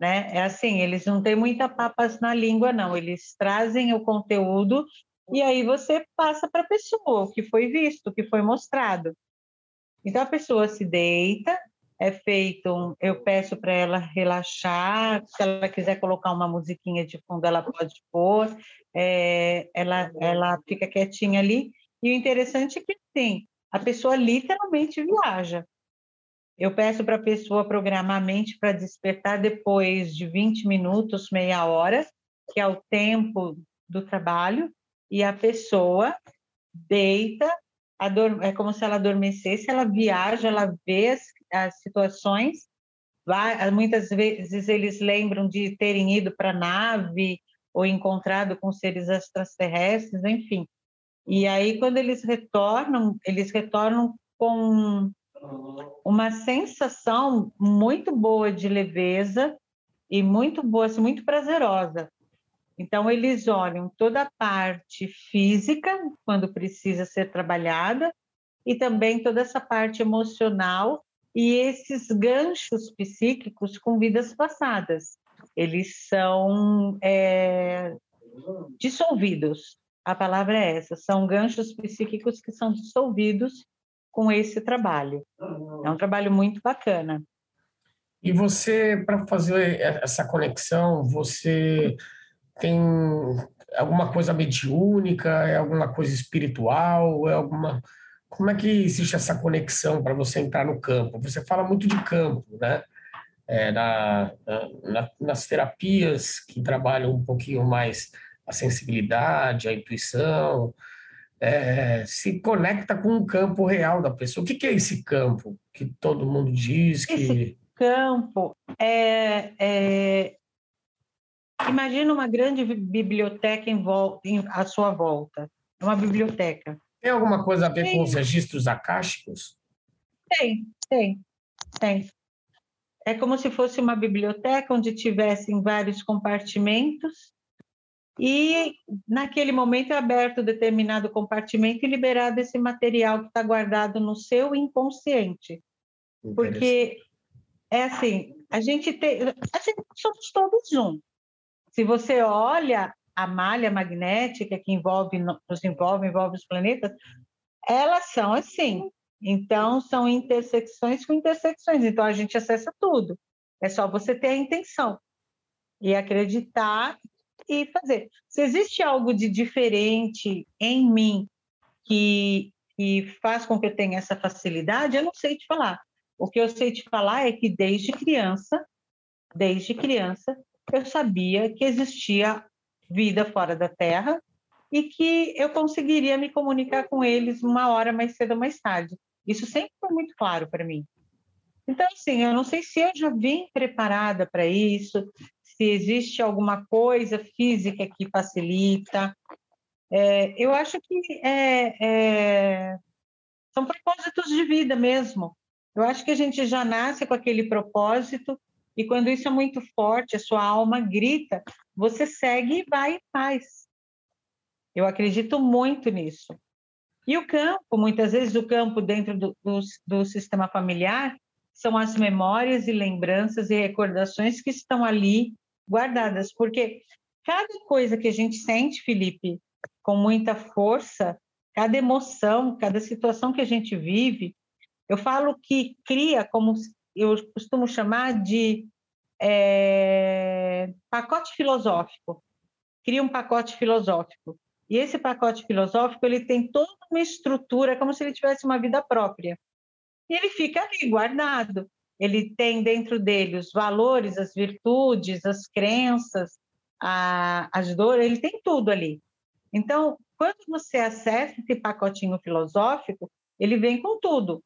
Né? É assim, eles não têm muita papas na língua, não. Eles trazem o conteúdo e aí você passa para a pessoa o que foi visto, o que foi mostrado. Então a pessoa se deita, é feito, um, eu peço para ela relaxar, se ela quiser colocar uma musiquinha de fundo, ela pode pôr, é, ela, ela fica quietinha ali. E o interessante é que tem, a pessoa literalmente viaja. Eu peço para a pessoa programar a mente para despertar depois de 20 minutos, meia hora, que é o tempo do trabalho, e a pessoa deita, é como se ela adormecesse, ela viaja, ela vê as, as situações, vai, muitas vezes eles lembram de terem ido para a nave ou encontrado com seres extraterrestres, enfim. E aí, quando eles retornam, eles retornam com uma sensação muito boa de leveza e muito boa, assim, muito prazerosa. Então, eles olham toda a parte física, quando precisa ser trabalhada, e também toda essa parte emocional e esses ganchos psíquicos com vidas passadas. Eles são é, dissolvidos. A palavra é essa: são ganchos psíquicos que são dissolvidos com esse trabalho. É um trabalho muito bacana. E você, para fazer essa conexão, você tem alguma coisa mediúnica, é alguma coisa espiritual, é alguma como é que existe essa conexão para você entrar no campo? Você fala muito de campo, né? É, na, na, nas terapias que trabalham um pouquinho mais a sensibilidade, a intuição, é, se conecta com o campo real da pessoa. O que, que é esse campo que todo mundo diz que... Esse campo é, é Imagina uma grande biblioteca em volta, em, à sua volta. É uma biblioteca. Tem alguma coisa a ver tem. com os registros acásticos? Tem, tem, tem. É como se fosse uma biblioteca onde tivessem vários compartimentos e naquele momento é aberto determinado compartimento e liberado esse material que está guardado no seu inconsciente. Porque é assim, a gente tem, assim, somos todos um. Se você olha a malha magnética que envolve, nos envolve, envolve os planetas, elas são assim. Então, são intersecções com intersecções. Então, a gente acessa tudo. É só você ter a intenção e acreditar e fazer. Se existe algo de diferente em mim que, que faz com que eu tenha essa facilidade, eu não sei te falar. O que eu sei te falar é que desde criança, desde criança, eu sabia que existia vida fora da Terra e que eu conseguiria me comunicar com eles uma hora mais cedo ou mais tarde. Isso sempre foi muito claro para mim. Então, assim, eu não sei se eu já vim preparada para isso, se existe alguma coisa física que facilita. É, eu acho que é, é, são propósitos de vida mesmo. Eu acho que a gente já nasce com aquele propósito e quando isso é muito forte, a sua alma grita, você segue e vai e faz. Eu acredito muito nisso. E o campo, muitas vezes o campo dentro do, do, do sistema familiar, são as memórias e lembranças e recordações que estão ali guardadas, porque cada coisa que a gente sente, Felipe, com muita força, cada emoção, cada situação que a gente vive, eu falo que cria, como eu costumo chamar de é, pacote filosófico. Cria um pacote filosófico. E esse pacote filosófico ele tem toda uma estrutura, como se ele tivesse uma vida própria. E ele fica ali guardado. Ele tem dentro dele os valores, as virtudes, as crenças, a, as dores, ele tem tudo ali. Então, quando você acessa esse pacotinho filosófico, ele vem com tudo.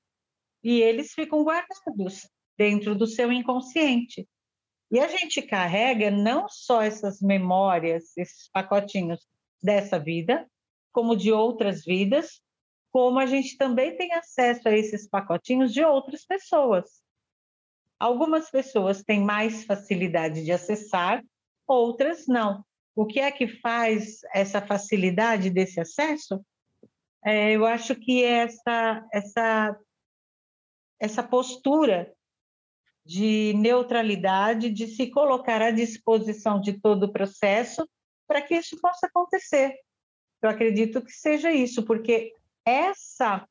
E eles ficam guardados dentro do seu inconsciente. E a gente carrega não só essas memórias, esses pacotinhos dessa vida, como de outras vidas, como a gente também tem acesso a esses pacotinhos de outras pessoas. Algumas pessoas têm mais facilidade de acessar, outras não. O que é que faz essa facilidade desse acesso? É, eu acho que essa, essa, essa postura de neutralidade, de se colocar à disposição de todo o processo para que isso possa acontecer. Eu acredito que seja isso, porque essa,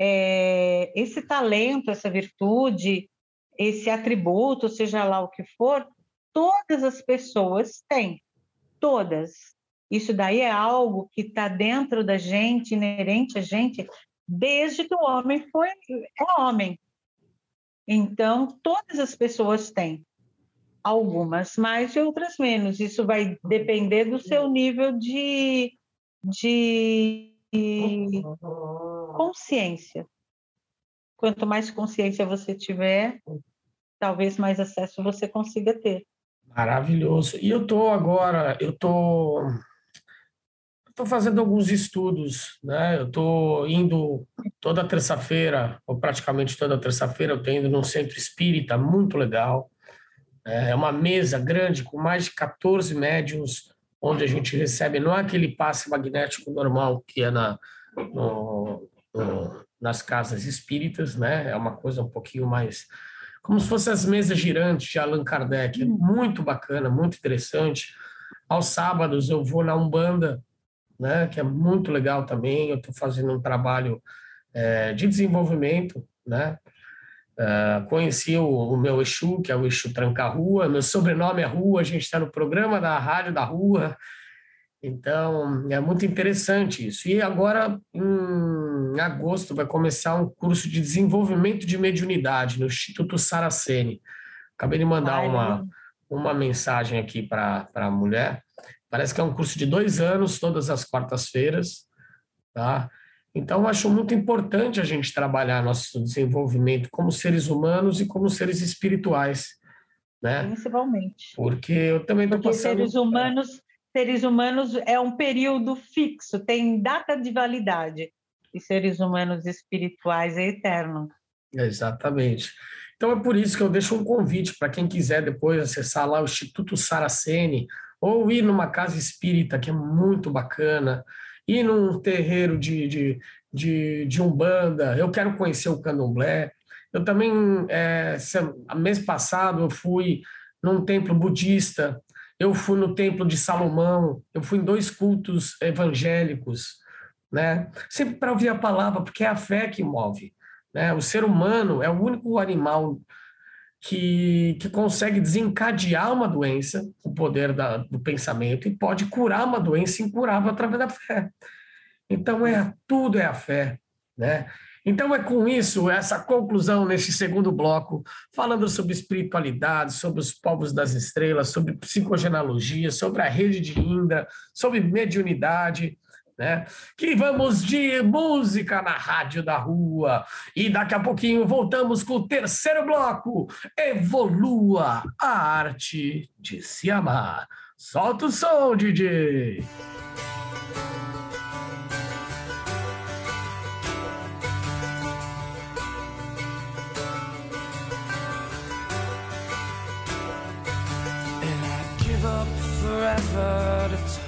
é, esse talento, essa virtude, esse atributo, seja lá o que for, todas as pessoas têm, todas. Isso daí é algo que está dentro da gente, inerente a gente, desde que o homem foi é homem. Então, todas as pessoas têm, algumas mais e outras menos. Isso vai depender do seu nível de, de consciência. Quanto mais consciência você tiver, talvez mais acesso você consiga ter. Maravilhoso. E eu estou agora, eu estou estou fazendo alguns estudos, né? Eu estou indo toda terça-feira, ou praticamente toda terça-feira, eu estou indo num centro espírita muito legal. É uma mesa grande com mais de 14 médiums, onde a gente recebe, não é aquele passe magnético normal que é na, no, no, nas casas espíritas, né? É uma coisa um pouquinho mais. Como se fossem as mesas girantes de Allan Kardec. É muito bacana, muito interessante. Aos sábados eu vou na Umbanda, né, que é muito legal também. Eu estou fazendo um trabalho é, de desenvolvimento, né? Uh, conheci o, o, meu Exu, que é o Exu Tranca Rua, meu sobrenome é Rua, a gente está no programa da Rádio da Rua, então é muito interessante isso. E agora, em agosto, vai começar um curso de desenvolvimento de mediunidade no Instituto Saraceni. Acabei de mandar Ai, uma, uma mensagem aqui para a mulher, Parece que é um curso de dois anos, todas as quartas-feiras, tá? Então, acho muito importante a gente trabalhar nosso desenvolvimento como seres humanos e como seres espirituais, né? Principalmente. Porque eu também estou passando... seres humanos, seres humanos é um período fixo, tem data de validade. E seres humanos espirituais é eterno. Exatamente. Então, é por isso que eu deixo um convite para quem quiser depois acessar lá o Instituto Saraceni, ou ir numa casa espírita, que é muito bacana, ir num terreiro de, de, de, de Umbanda, eu quero conhecer o candomblé. Eu também, é, mês passado, eu fui num templo budista, eu fui no templo de Salomão, eu fui em dois cultos evangélicos, né? Sempre para ouvir a palavra, porque é a fé que move. Né? O ser humano é o único animal que, que consegue desencadear uma doença, o poder da, do pensamento, e pode curar uma doença incurável através da fé. Então, é tudo é a fé, né? Então, é com isso, essa conclusão nesse segundo bloco, falando sobre espiritualidade, sobre os povos das estrelas, sobre psicogenealogia, sobre a rede de Indra, sobre mediunidade, né? Que vamos de música na Rádio da Rua. E daqui a pouquinho voltamos com o terceiro bloco. Evolua a arte de se amar. Solta o som, DJ! And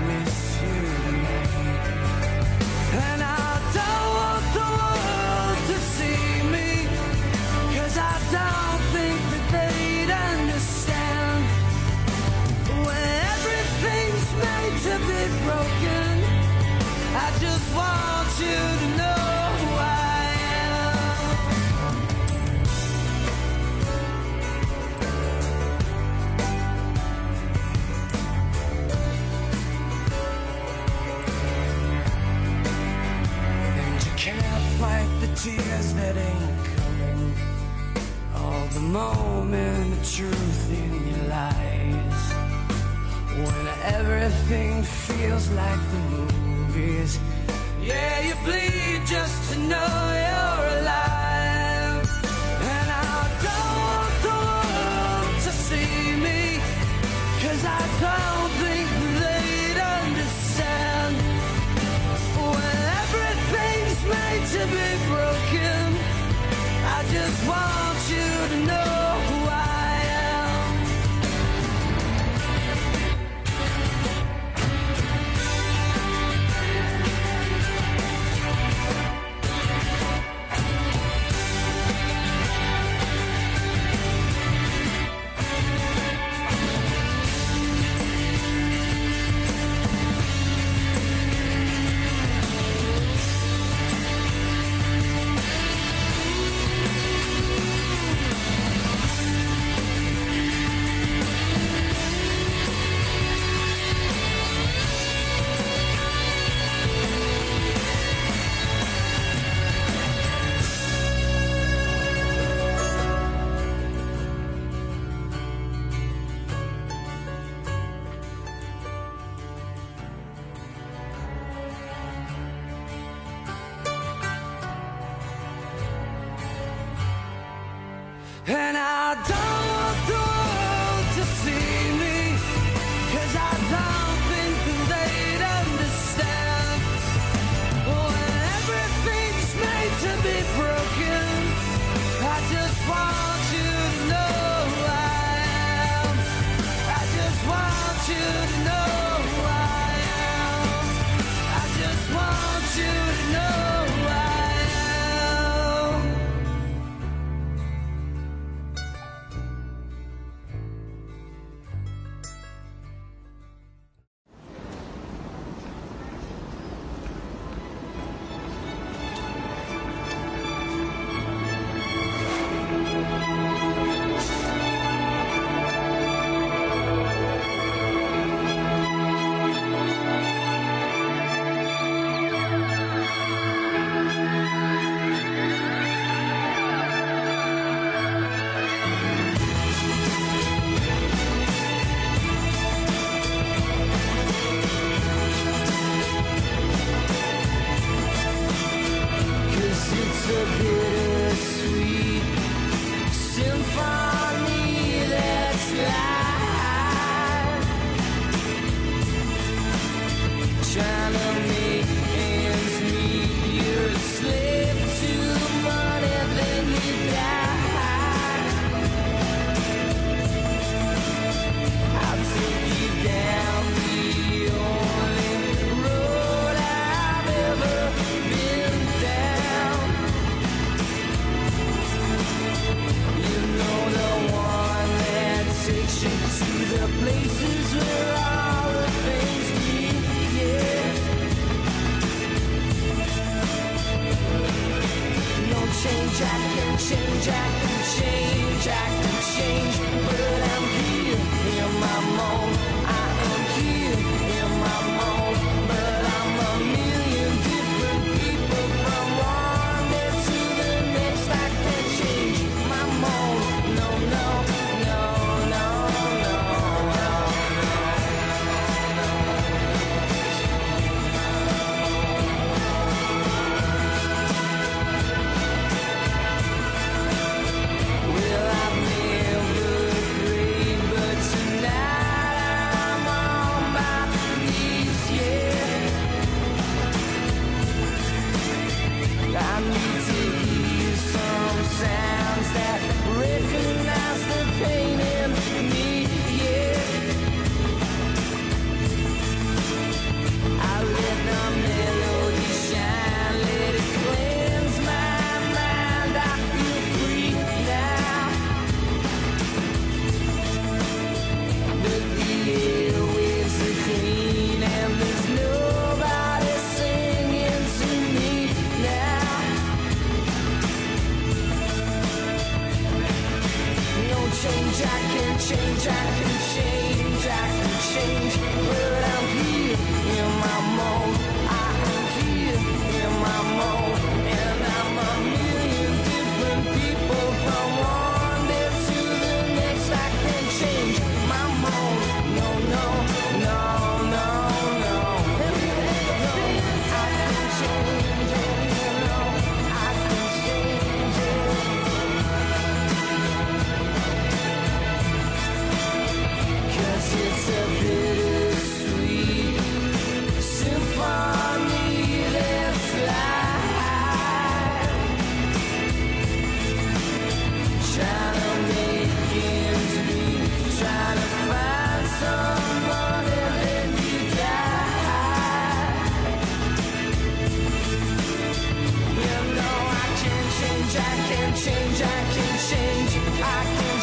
tears that ain't coming. All the moment the truth in your lies. When everything feels like the movies. Yeah, you bleed just to know you're alive.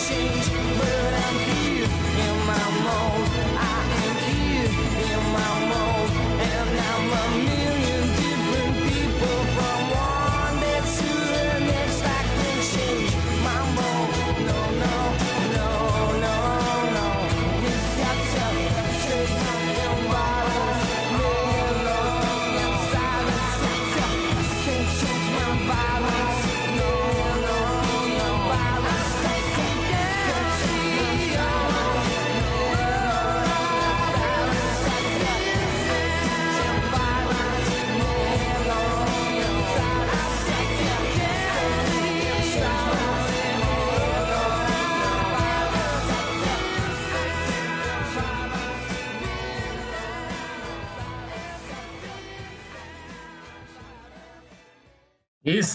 change, but I'm here in my mode. I am here in my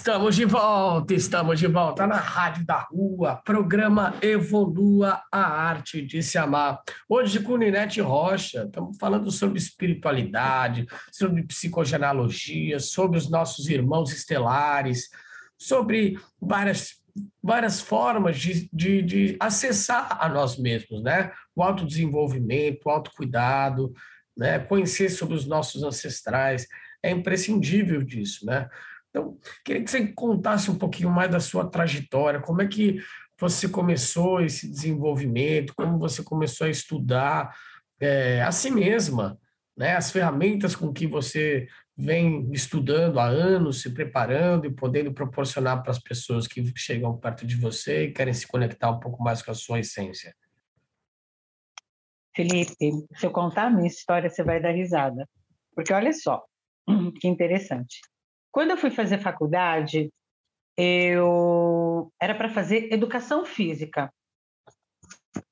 Estamos de volta, estamos de volta na Rádio da Rua, programa Evolua a Arte de Se Amar. Hoje com Ninete Rocha, estamos falando sobre espiritualidade, sobre psicogenealogia, sobre os nossos irmãos estelares, sobre várias, várias formas de, de, de acessar a nós mesmos, né? O autodesenvolvimento, o autocuidado, né? conhecer sobre os nossos ancestrais, é imprescindível disso, né? Então, queria que você contasse um pouquinho mais da sua trajetória, como é que você começou esse desenvolvimento, como você começou a estudar é, a si mesma, né? as ferramentas com que você vem estudando há anos, se preparando e podendo proporcionar para as pessoas que chegam perto de você e querem se conectar um pouco mais com a sua essência. Felipe, se eu contar a minha história, você vai dar risada. Porque olha só, que interessante. Quando eu fui fazer faculdade, eu era para fazer educação física.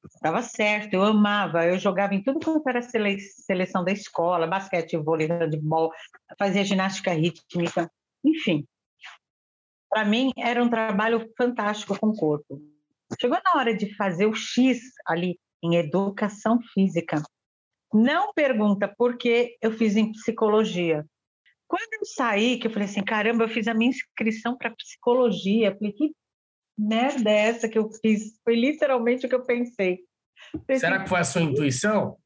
Estava certo, eu amava, eu jogava em tudo quanto era sele seleção da escola, basquete, vôlei, handebol, fazia ginástica rítmica, enfim. Para mim era um trabalho fantástico com o corpo. Chegou na hora de fazer o X ali em educação física. Não pergunta por que eu fiz em psicologia. Quando eu saí, que eu falei assim, caramba, eu fiz a minha inscrição para psicologia. Eu falei, que merda é essa que eu fiz? Foi literalmente o que eu pensei. pensei Será que foi a sua intuição?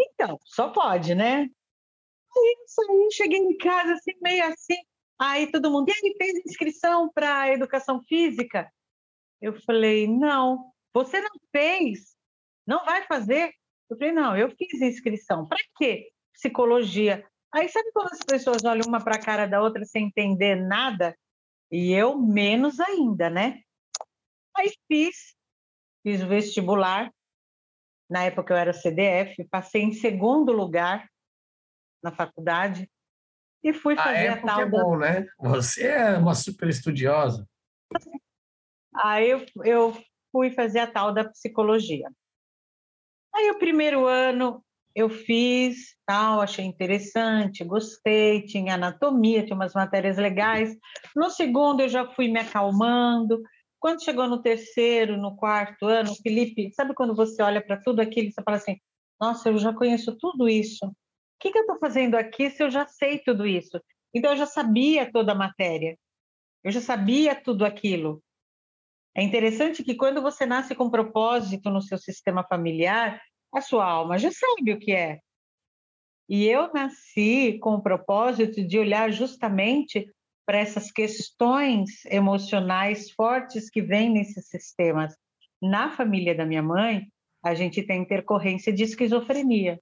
Então, só pode, né? Aí eu saí, cheguei em casa assim, meio assim. Aí todo mundo, e aí, fez inscrição para educação física? Eu falei, não, você não fez, não vai fazer? Eu falei, não, eu fiz inscrição. Para quê? Psicologia. Aí sabe quando as pessoas olham uma para a cara da outra sem entender nada? E eu menos ainda, né? Aí fiz, fiz o vestibular. Na época eu era CDF, passei em segundo lugar na faculdade e fui fazer a, a tal é bom, da... né? Você é uma super estudiosa. Aí eu, eu fui fazer a tal da psicologia. Aí o primeiro ano eu fiz, tal, achei interessante, gostei, tinha anatomia, tinha umas matérias legais. No segundo eu já fui me acalmando. Quando chegou no terceiro, no quarto ano, Felipe, sabe quando você olha para tudo aquilo e você fala assim: "Nossa, eu já conheço tudo isso. O que, que eu estou fazendo aqui se eu já sei tudo isso?" Então eu já sabia toda a matéria. Eu já sabia tudo aquilo. É interessante que quando você nasce com propósito no seu sistema familiar, a sua alma já sabe o que é. E eu nasci com o propósito de olhar justamente para essas questões emocionais fortes que vêm nesses sistemas. Na família da minha mãe, a gente tem intercorrência de esquizofrenia.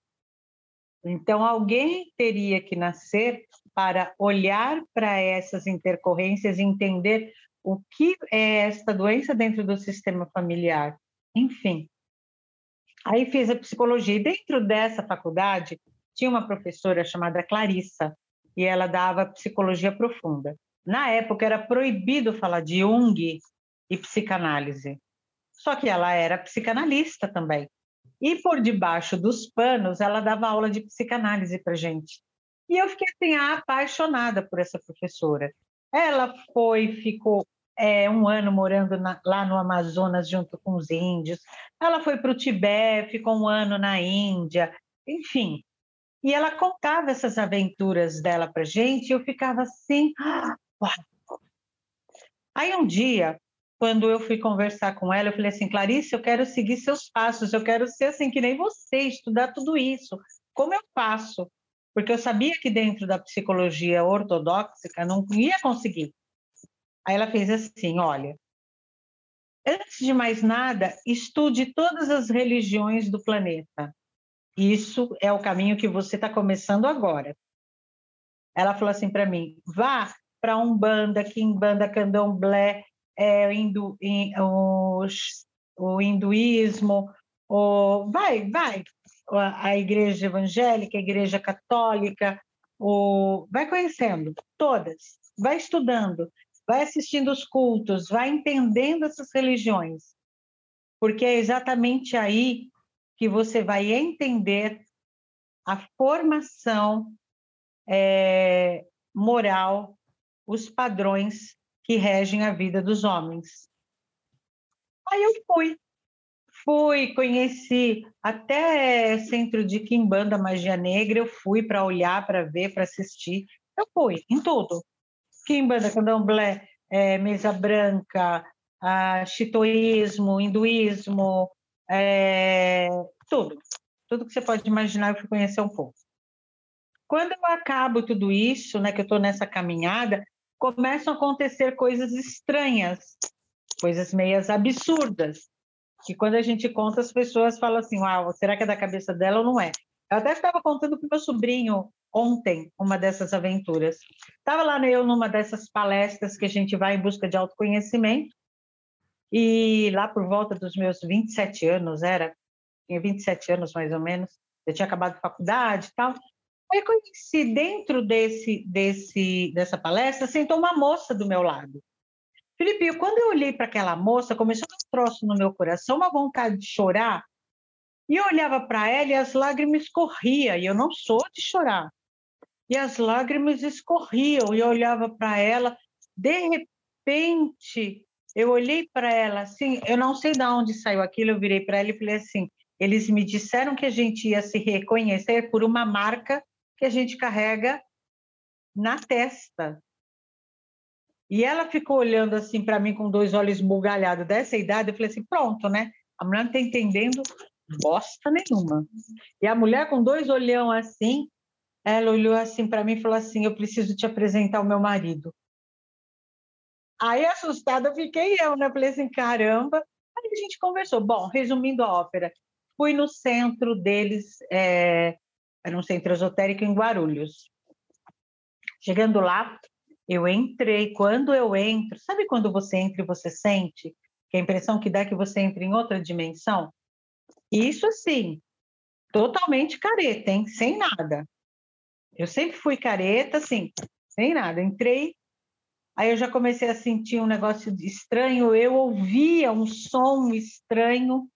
Então, alguém teria que nascer para olhar para essas intercorrências e entender o que é esta doença dentro do sistema familiar. Enfim, Aí fiz a psicologia. E dentro dessa faculdade tinha uma professora chamada Clarissa, e ela dava psicologia profunda. Na época era proibido falar de Jung e psicanálise. Só que ela era psicanalista também. E por debaixo dos panos, ela dava aula de psicanálise para gente. E eu fiquei assim, apaixonada por essa professora. Ela foi, ficou é, um ano morando na, lá no Amazonas junto com os índios. Ela foi para o Tibete, ficou um ano na Índia, enfim. E ela contava essas aventuras dela para gente, e eu ficava assim. Ah, Aí um dia, quando eu fui conversar com ela, eu falei assim, Clarice, eu quero seguir seus passos, eu quero ser assim que nem você, estudar tudo isso. Como eu faço? Porque eu sabia que dentro da psicologia ortodoxa não ia conseguir. Aí ela fez assim: olha, antes de mais nada, estude todas as religiões do planeta. Isso é o caminho que você está começando agora. Ela falou assim para mim: vá para Umbanda, Kimbanda, Candomblé, é, hindu, in, os, o hinduísmo, o, vai, vai, a igreja evangélica, a igreja católica, o, vai conhecendo todas, vai estudando vai assistindo os cultos, vai entendendo essas religiões, porque é exatamente aí que você vai entender a formação é, moral os padrões que regem a vida dos homens. Aí eu fui. Fui, conheci até centro de Kimbanda Magia Negra, eu fui para olhar, para ver, para assistir. Eu fui, em tudo. Kimbanda, Candomblé, é, Mesa Branca, a chitoísmo, hinduísmo, é, tudo. Tudo que você pode imaginar, eu fui conhecer um pouco. Quando eu acabo tudo isso, né, que eu estou nessa caminhada, começam a acontecer coisas estranhas, coisas meias absurdas, que quando a gente conta, as pessoas falam assim, uau, será que é da cabeça dela ou não é? Eu até estava contando para o meu sobrinho ontem uma dessas aventuras. Estava lá eu numa dessas palestras que a gente vai em busca de autoconhecimento, e lá por volta dos meus 27 anos, era, tinha 27 anos mais ou menos, eu tinha acabado faculdade e tal, Aí conheci dentro desse, desse, dessa palestra, sentou uma moça do meu lado. Felipe, quando eu olhei para aquela moça, começou um troço no meu coração, uma vontade de chorar. E eu olhava para ela e as lágrimas escorriam, e eu não sou de chorar. E as lágrimas escorriam, e eu olhava para ela. De repente, eu olhei para ela assim, eu não sei de onde saiu aquilo, eu virei para ela e falei assim: eles me disseram que a gente ia se reconhecer por uma marca que a gente carrega na testa. E ela ficou olhando assim para mim com dois olhos bugalhados dessa idade. Eu falei assim: pronto, né? A mulher não está entendendo bosta nenhuma. E a mulher com dois olhão assim, ela olhou assim para mim e falou assim: eu preciso te apresentar o meu marido. Aí assustada fiquei eu, né? Falei assim: caramba. Aí a gente conversou. Bom, resumindo a ópera, fui no centro deles é, era um centro esotérico em Guarulhos. Chegando lá, eu entrei. Quando eu entro, sabe quando você entra e você sente que a impressão que dá é que você entra em outra dimensão? Isso sim, totalmente careta, hein? Sem nada. Eu sempre fui careta, assim, sem nada. Entrei, aí eu já comecei a sentir um negócio estranho. Eu ouvia um som estranho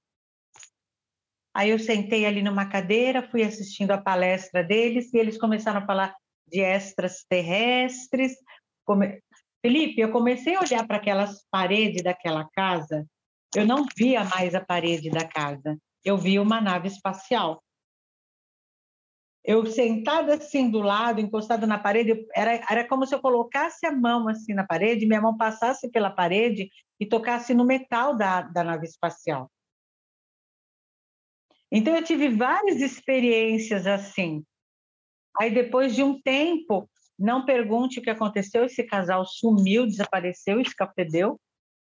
Aí eu sentei ali numa cadeira, fui assistindo a palestra deles e eles começaram a falar de extras terrestres. Come... Felipe, eu comecei a olhar para aquelas paredes daquela casa, eu não via mais a parede da casa, eu via uma nave espacial. Eu sentada assim do lado, encostada na parede, era, era como se eu colocasse a mão assim na parede, minha mão passasse pela parede e tocasse no metal da, da nave espacial. Então, eu tive várias experiências assim. Aí, depois de um tempo, não pergunte o que aconteceu, esse casal sumiu, desapareceu, escapedeu,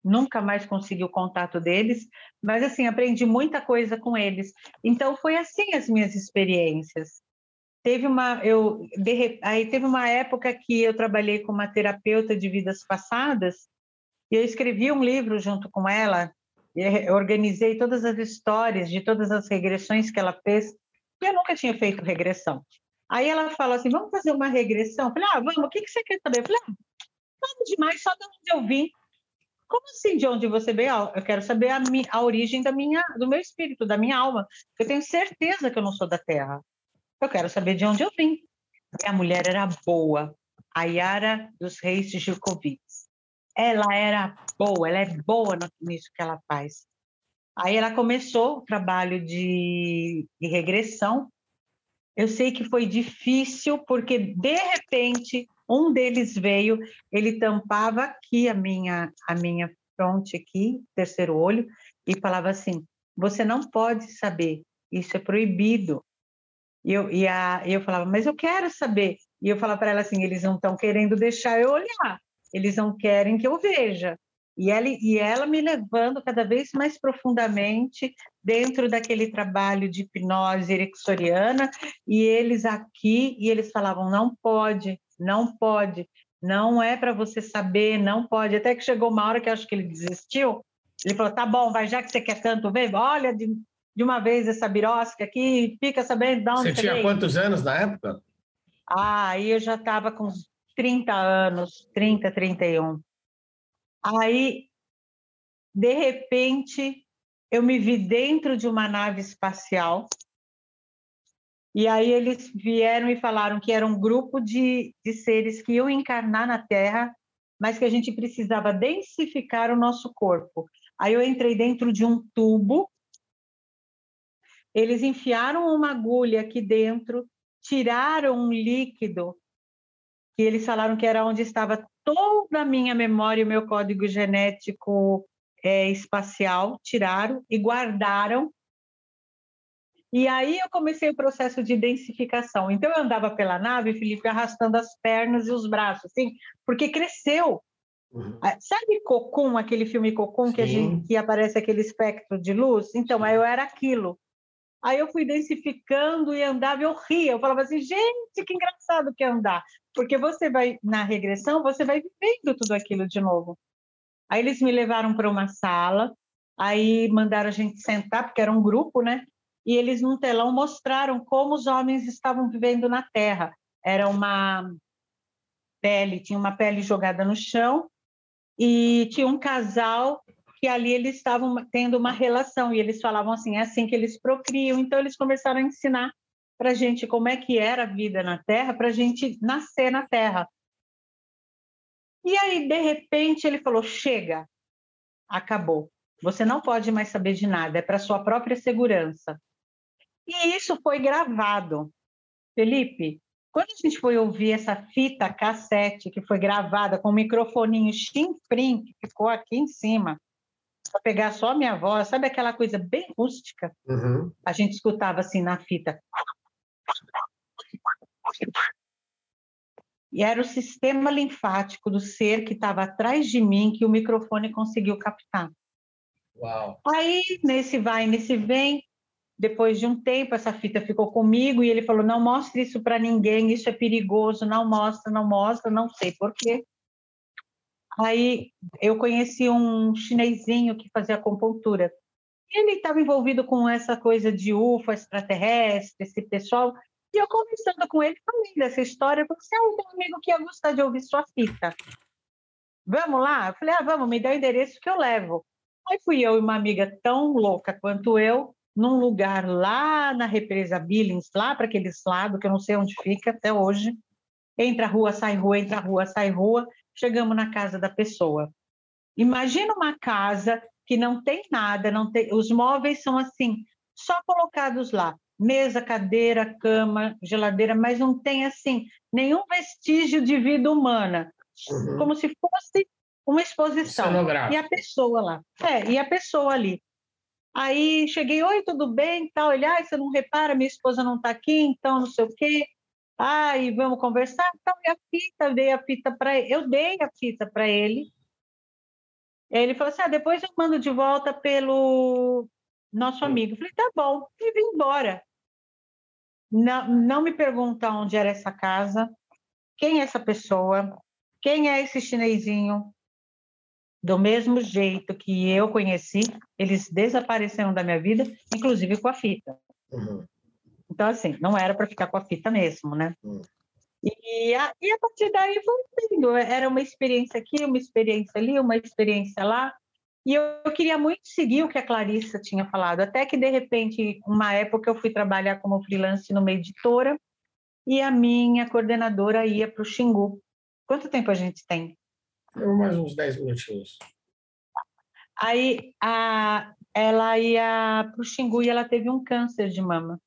nunca mais consegui o contato deles, mas assim, aprendi muita coisa com eles. Então, foi assim as minhas experiências. Teve uma, eu, de, aí teve uma época que eu trabalhei com uma terapeuta de vidas passadas, e eu escrevi um livro junto com ela, eu organizei todas as histórias de todas as regressões que ela fez, e eu nunca tinha feito regressão. Aí ela fala assim: vamos fazer uma regressão? Eu falei: ah, vamos, o que, que você quer saber? Eu falei: ah, nada demais, só de onde eu vim. Como assim de onde você veio? Ah, eu quero saber a, minha, a origem da minha, do meu espírito, da minha alma. Eu tenho certeza que eu não sou da Terra. Eu quero saber de onde eu vim. A mulher era boa, a Yara dos Reis de Gilkovitz ela era boa, ela é boa nisso que ela faz. Aí ela começou o trabalho de, de regressão. Eu sei que foi difícil, porque de repente um deles veio, ele tampava aqui a minha, a minha fronte aqui, terceiro olho, e falava assim: você não pode saber, isso é proibido. E eu, e a, eu falava, mas eu quero saber. E eu falava para ela assim: eles não estão querendo deixar eu olhar eles não querem que eu veja. E ela, e ela me levando cada vez mais profundamente dentro daquele trabalho de hipnose erexoriana, e eles aqui, e eles falavam: não pode, não pode, não é para você saber, não pode. Até que chegou uma hora que eu acho que ele desistiu, ele falou: tá bom, vai, já que você quer tanto ver, olha de, de uma vez essa birosca aqui, fica sabendo de onde você tinha quantos anos na época? Ah, aí eu já estava com 30 anos, 30, 31. Aí, de repente, eu me vi dentro de uma nave espacial E aí eles vieram e falaram que era um grupo de, de seres que iam encarnar na Terra, mas que a gente precisava densificar o nosso corpo. Aí eu entrei dentro de um tubo, eles enfiaram uma agulha aqui dentro, tiraram um líquido, que eles falaram que era onde estava toda a minha memória e o meu código genético é, espacial, tiraram e guardaram e aí eu comecei o processo de densificação. Então eu andava pela nave, Felipe, arrastando as pernas e os braços, assim, porque cresceu. Uhum. Ah, sabe Cocum, aquele filme Cocum que, gente, que aparece aquele espectro de luz? Então, aí eu era aquilo. Aí eu fui densificando e andava eu ria. Eu falava assim, gente, que engraçado que é andar. Porque você vai, na regressão, você vai vivendo tudo aquilo de novo. Aí eles me levaram para uma sala, aí mandaram a gente sentar, porque era um grupo, né? e eles num telão mostraram como os homens estavam vivendo na Terra. Era uma pele, tinha uma pele jogada no chão e tinha um casal que ali eles estavam tendo uma relação e eles falavam assim, é assim que eles procriam. Então eles começaram a ensinar para a gente como é que era a vida na Terra, para a gente nascer na Terra. E aí, de repente, ele falou: chega, acabou. Você não pode mais saber de nada, é para sua própria segurança. E isso foi gravado. Felipe, quando a gente foi ouvir essa fita cassete que foi gravada com o microfoninho chinfrim que ficou aqui em cima, para pegar só a minha voz, sabe aquela coisa bem rústica? Uhum. A gente escutava assim na fita. E era o sistema linfático do ser que estava atrás de mim que o microfone conseguiu captar. Uau. Aí, nesse vai, nesse vem, depois de um tempo, essa fita ficou comigo e ele falou: não mostre isso para ninguém, isso é perigoso, não mostra, não mostra, não sei por quê. Aí eu conheci um chinesinho que fazia acupuntura. Ele estava envolvido com essa coisa de UFO, extraterrestre, esse pessoal. E eu conversando com ele, falei dessa história, falei assim, ah, um amigo que ia gostar de ouvir sua fita. Vamos lá? Eu falei, ah, vamos, me dá o endereço que eu levo. Aí fui eu e uma amiga tão louca quanto eu, num lugar lá na represa Billings, lá para aqueles lados, que eu não sei onde fica até hoje. Entra rua, sai rua, entra rua, sai rua. Chegamos na casa da pessoa. Imagina uma casa que não tem nada, não tem, os móveis são assim, só colocados lá, mesa, cadeira, cama, geladeira, mas não tem assim nenhum vestígio de vida humana, uhum. como se fosse uma exposição. E a pessoa lá, é, e a pessoa ali. Aí cheguei, oi, tudo bem? Tal. Ele, ah, você não repara, minha esposa não está aqui, então não sei o quê. Ai, vamos conversar? Então, e a fita? Dei a fita para ele. Eu dei a fita para ele. Ele falou assim: ah, depois eu mando de volta pelo nosso amigo. Eu falei, tá bom, e vim embora. Não, não me pergunta onde era essa casa, quem é essa pessoa, quem é esse chinesinho, do mesmo jeito que eu conheci, eles desapareceram da minha vida, inclusive com a fita. Uhum. Então, assim, não era para ficar com a fita mesmo, né? Uhum. E, a, e a partir daí foi indo. Era uma experiência aqui, uma experiência ali, uma experiência lá. E eu, eu, queria muito seguir o que a Clarissa tinha falado. Até que, de repente, uma época eu fui trabalhar como freelance numa editora e a minha coordenadora ia para o Xingu. Quanto tempo a gente tem? mais uns 10 minutinhos. Aí a, ela ia para o Xingu e ela teve um câncer de mama.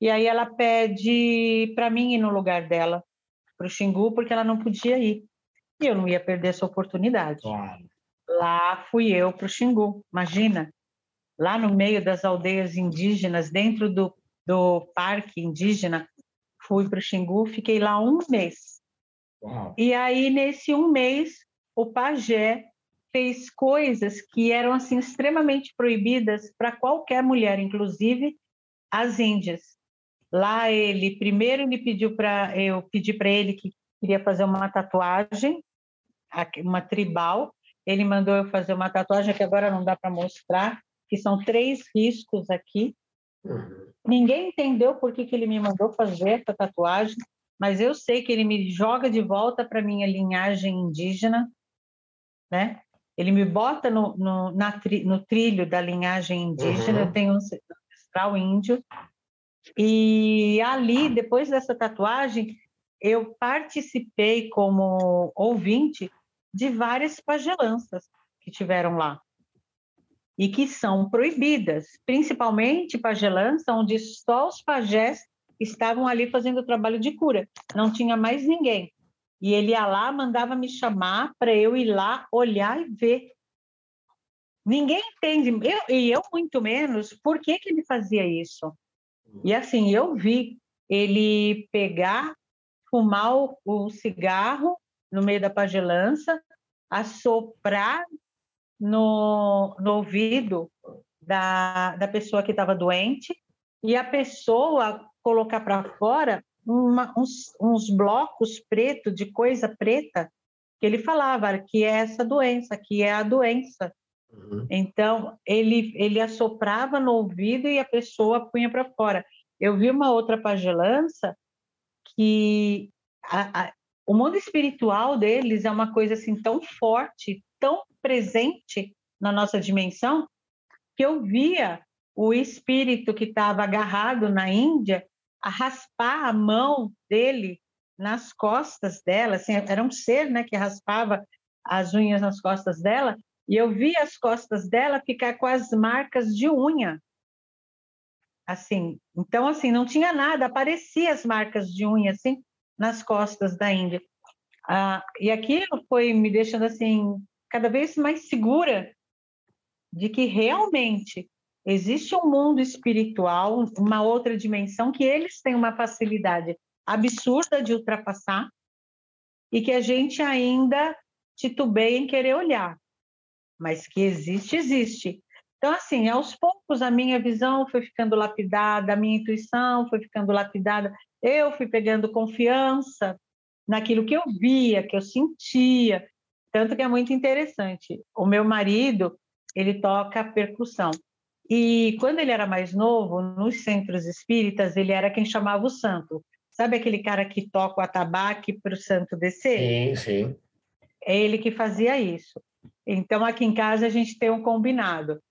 E aí ela pede para mim ir no lugar dela, para o Xingu, porque ela não podia ir. E eu não ia perder essa oportunidade. Claro. Lá fui eu para o Xingu, imagina. Lá no meio das aldeias indígenas, dentro do, do parque indígena, fui para o Xingu, fiquei lá um mês. Uau. E aí, nesse um mês, o pajé fez coisas que eram assim extremamente proibidas para qualquer mulher, inclusive as índias. Lá ele primeiro me pediu para eu pedi para ele que queria fazer uma tatuagem, uma tribal. Ele mandou eu fazer uma tatuagem que agora não dá para mostrar, que são três riscos aqui. Uhum. Ninguém entendeu por que, que ele me mandou fazer essa tatuagem, mas eu sei que ele me joga de volta para minha linhagem indígena né? Ele me bota no, no, tri, no trilho da linhagem indígena, uhum. eu tenho um ancestral índio, E ali, depois dessa tatuagem, eu participei como ouvinte de várias pagelanças que tiveram lá e que são proibidas, principalmente pagelança, onde só os pajés estavam ali fazendo o trabalho de cura, não tinha mais ninguém. E ele ia lá, mandava me chamar para eu ir lá olhar e ver. Ninguém entende, eu, e eu muito menos, por que, que ele fazia isso. E assim, eu vi ele pegar, fumar o, cigarro no meio da pagelança, assoprar no, no ouvido da, da pessoa que estava doente e a pessoa colocar para fora uma, uns, uns blocos pretos de coisa preta que ele falava que é essa doença, que é a doença. Uhum. Então, ele, ele assoprava no ouvido e a pessoa punha para fora. Eu vi uma outra pagelança que a, a, o mundo espiritual deles é uma coisa assim tão forte, tão presente na nossa dimensão, que eu via o espírito que estava agarrado na Índia a raspar a mão dele nas costas dela, assim, era um ser, né, que raspava as unhas nas costas dela, e eu vi as costas dela ficar com as marcas de unha. Assim, então assim, não tinha nada, aparecia as marcas de unha assim nas costas da Índia. Ah, e aquilo foi me deixando assim cada vez mais segura de que realmente existe um mundo espiritual, uma outra dimensão que eles têm uma facilidade absurda de ultrapassar e que a gente ainda titubeia em querer olhar, mas que existe, existe. Então, assim, aos poucos a minha visão foi ficando lapidada, a minha intuição foi ficando lapidada, eu fui pegando confiança naquilo que eu via, que eu sentia, tanto que é muito interessante. O meu marido, ele toca percussão. E quando ele era mais novo, nos centros espíritas, ele era quem chamava o santo. Sabe aquele cara que toca o atabaque para o santo descer? Sim, sim. É ele que fazia isso. Então, aqui em casa, a gente tem um combinado.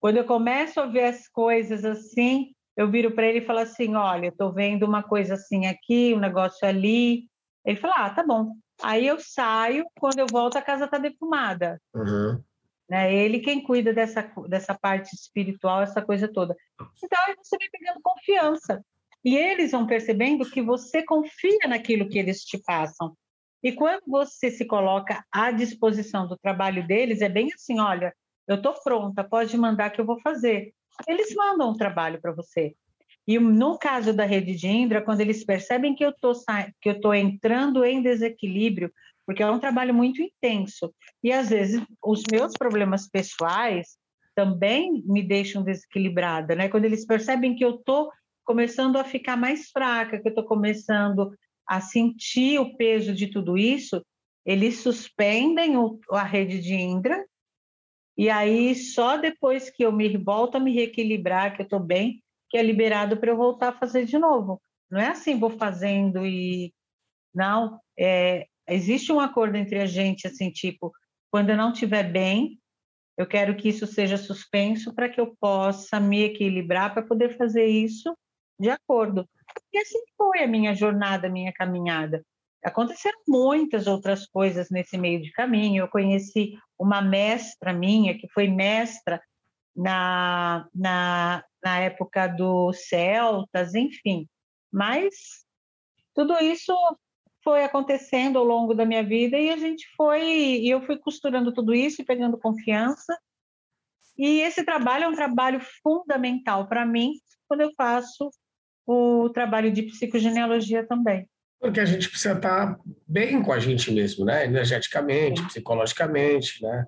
Quando eu começo a ver as coisas assim, eu viro para ele e falo assim: Olha, estou vendo uma coisa assim aqui, um negócio ali. Ele fala: Ah, tá bom. Aí eu saio, quando eu volto, a casa está defumada. Uhum. Né? Ele quem cuida dessa, dessa parte espiritual, essa coisa toda. Então, aí você vem pegando confiança. E eles vão percebendo que você confia naquilo que eles te passam. E quando você se coloca à disposição do trabalho deles, é bem assim: olha, eu estou pronta, pode mandar que eu vou fazer. Eles mandam um trabalho para você. E no caso da rede de Indra, quando eles percebem que eu tô que eu estou entrando em desequilíbrio, porque é um trabalho muito intenso, e às vezes os meus problemas pessoais também me deixam desequilibrada, né? Quando eles percebem que eu estou começando a ficar mais fraca, que eu estou começando a sentir o peso de tudo isso, eles suspendem o, a rede de Indra, e aí só depois que eu me volto a me reequilibrar, que eu estou bem, que é liberado para eu voltar a fazer de novo. Não é assim, vou fazendo e. Não, é, existe um acordo entre a gente, assim, tipo, quando eu não estiver bem, eu quero que isso seja suspenso para que eu possa me equilibrar para poder fazer isso de acordo. E assim foi a minha jornada, a minha caminhada. Aconteceram muitas outras coisas nesse meio de caminho. Eu conheci uma mestra minha, que foi mestra na, na, na época dos celtas, enfim. Mas tudo isso foi acontecendo ao longo da minha vida e a gente foi, e eu fui costurando tudo isso e pegando confiança. E esse trabalho é um trabalho fundamental para mim quando eu faço o trabalho de psicogenealogia também. Porque a gente precisa estar bem com a gente mesmo, né? Energeticamente, psicologicamente, né?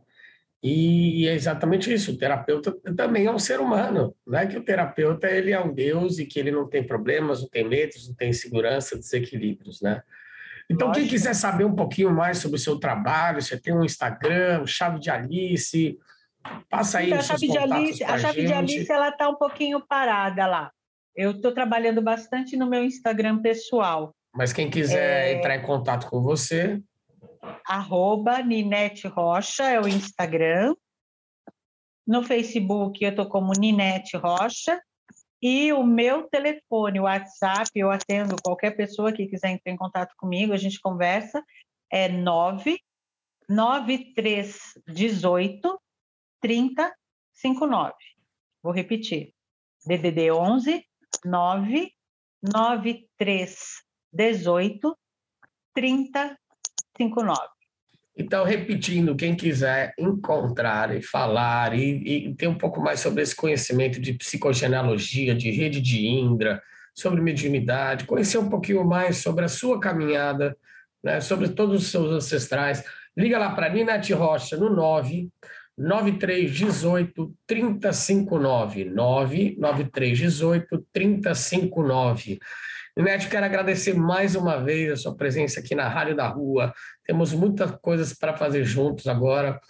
E é exatamente isso. O terapeuta também é um ser humano, não é que o terapeuta ele é um deus e que ele não tem problemas, não tem medos, não tem insegurança, desequilíbrios, né? Então, Lógico. quem quiser saber um pouquinho mais sobre o seu trabalho, você tem um Instagram, Chave de Alice, passa aí então, a chave de Alice, A Chave gente. de Alice ela está um pouquinho parada lá. Eu estou trabalhando bastante no meu Instagram pessoal. Mas quem quiser é... entrar em contato com você, arroba Ninete Rocha, é o Instagram. No Facebook eu estou como Ninete Rocha. E o meu telefone, o WhatsApp, eu atendo qualquer pessoa que quiser entrar em contato comigo, a gente conversa, é 9 9318 3059. Vou repetir. DDD 11 9 9318 3059. Então, repetindo, quem quiser encontrar e falar e, e ter um pouco mais sobre esse conhecimento de psicogenealogia, de rede de Indra, sobre mediunidade, conhecer um pouquinho mais sobre a sua caminhada, né, sobre todos os seus ancestrais, liga lá para Ninete Rocha no 9 9318 359 99318 359 Ninete, quero agradecer mais uma vez a sua presença aqui na Rádio da Rua. Temos muitas coisas para fazer juntos agora.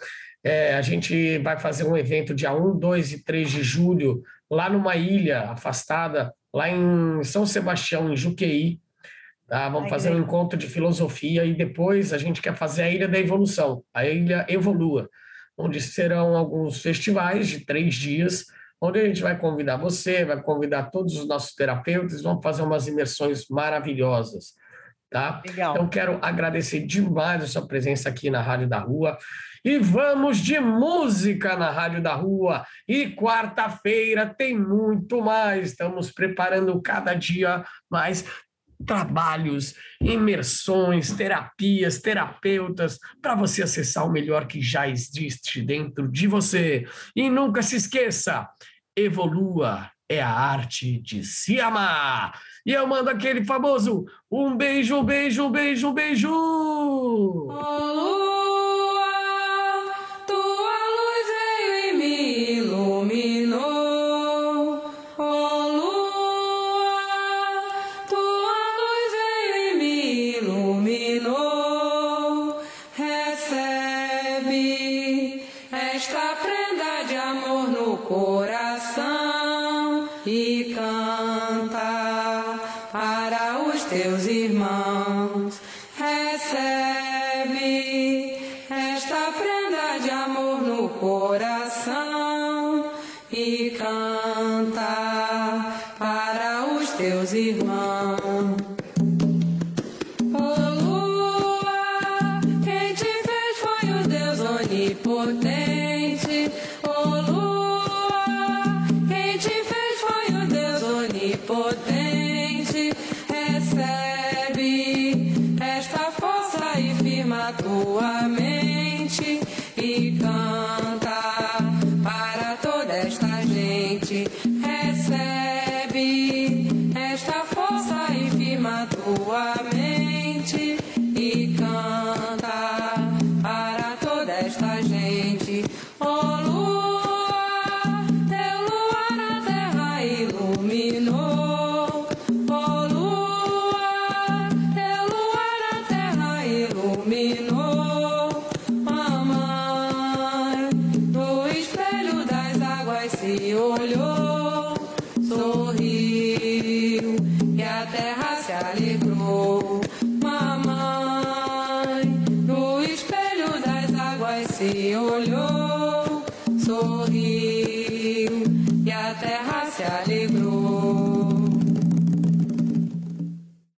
É, a gente vai fazer um evento dia 1, 2 e 3 de julho, lá numa ilha afastada, lá em São Sebastião, em Juqueí. Tá? Vamos Ai, fazer um encontro de filosofia e depois a gente quer fazer a Ilha da Evolução, a Ilha Evolua, onde serão alguns festivais de três dias onde a gente vai convidar você, vai convidar todos os nossos terapeutas, vamos fazer umas imersões maravilhosas. Tá? Legal. Então, quero agradecer demais a sua presença aqui na Rádio da Rua. E vamos de música na Rádio da Rua. E quarta-feira tem muito mais. Estamos preparando cada dia mais trabalhos, imersões, terapias, terapeutas, para você acessar o melhor que já existe dentro de você. E nunca se esqueça, evolua é a arte de se amar. E eu mando aquele famoso um beijo, beijo, beijo, beijo.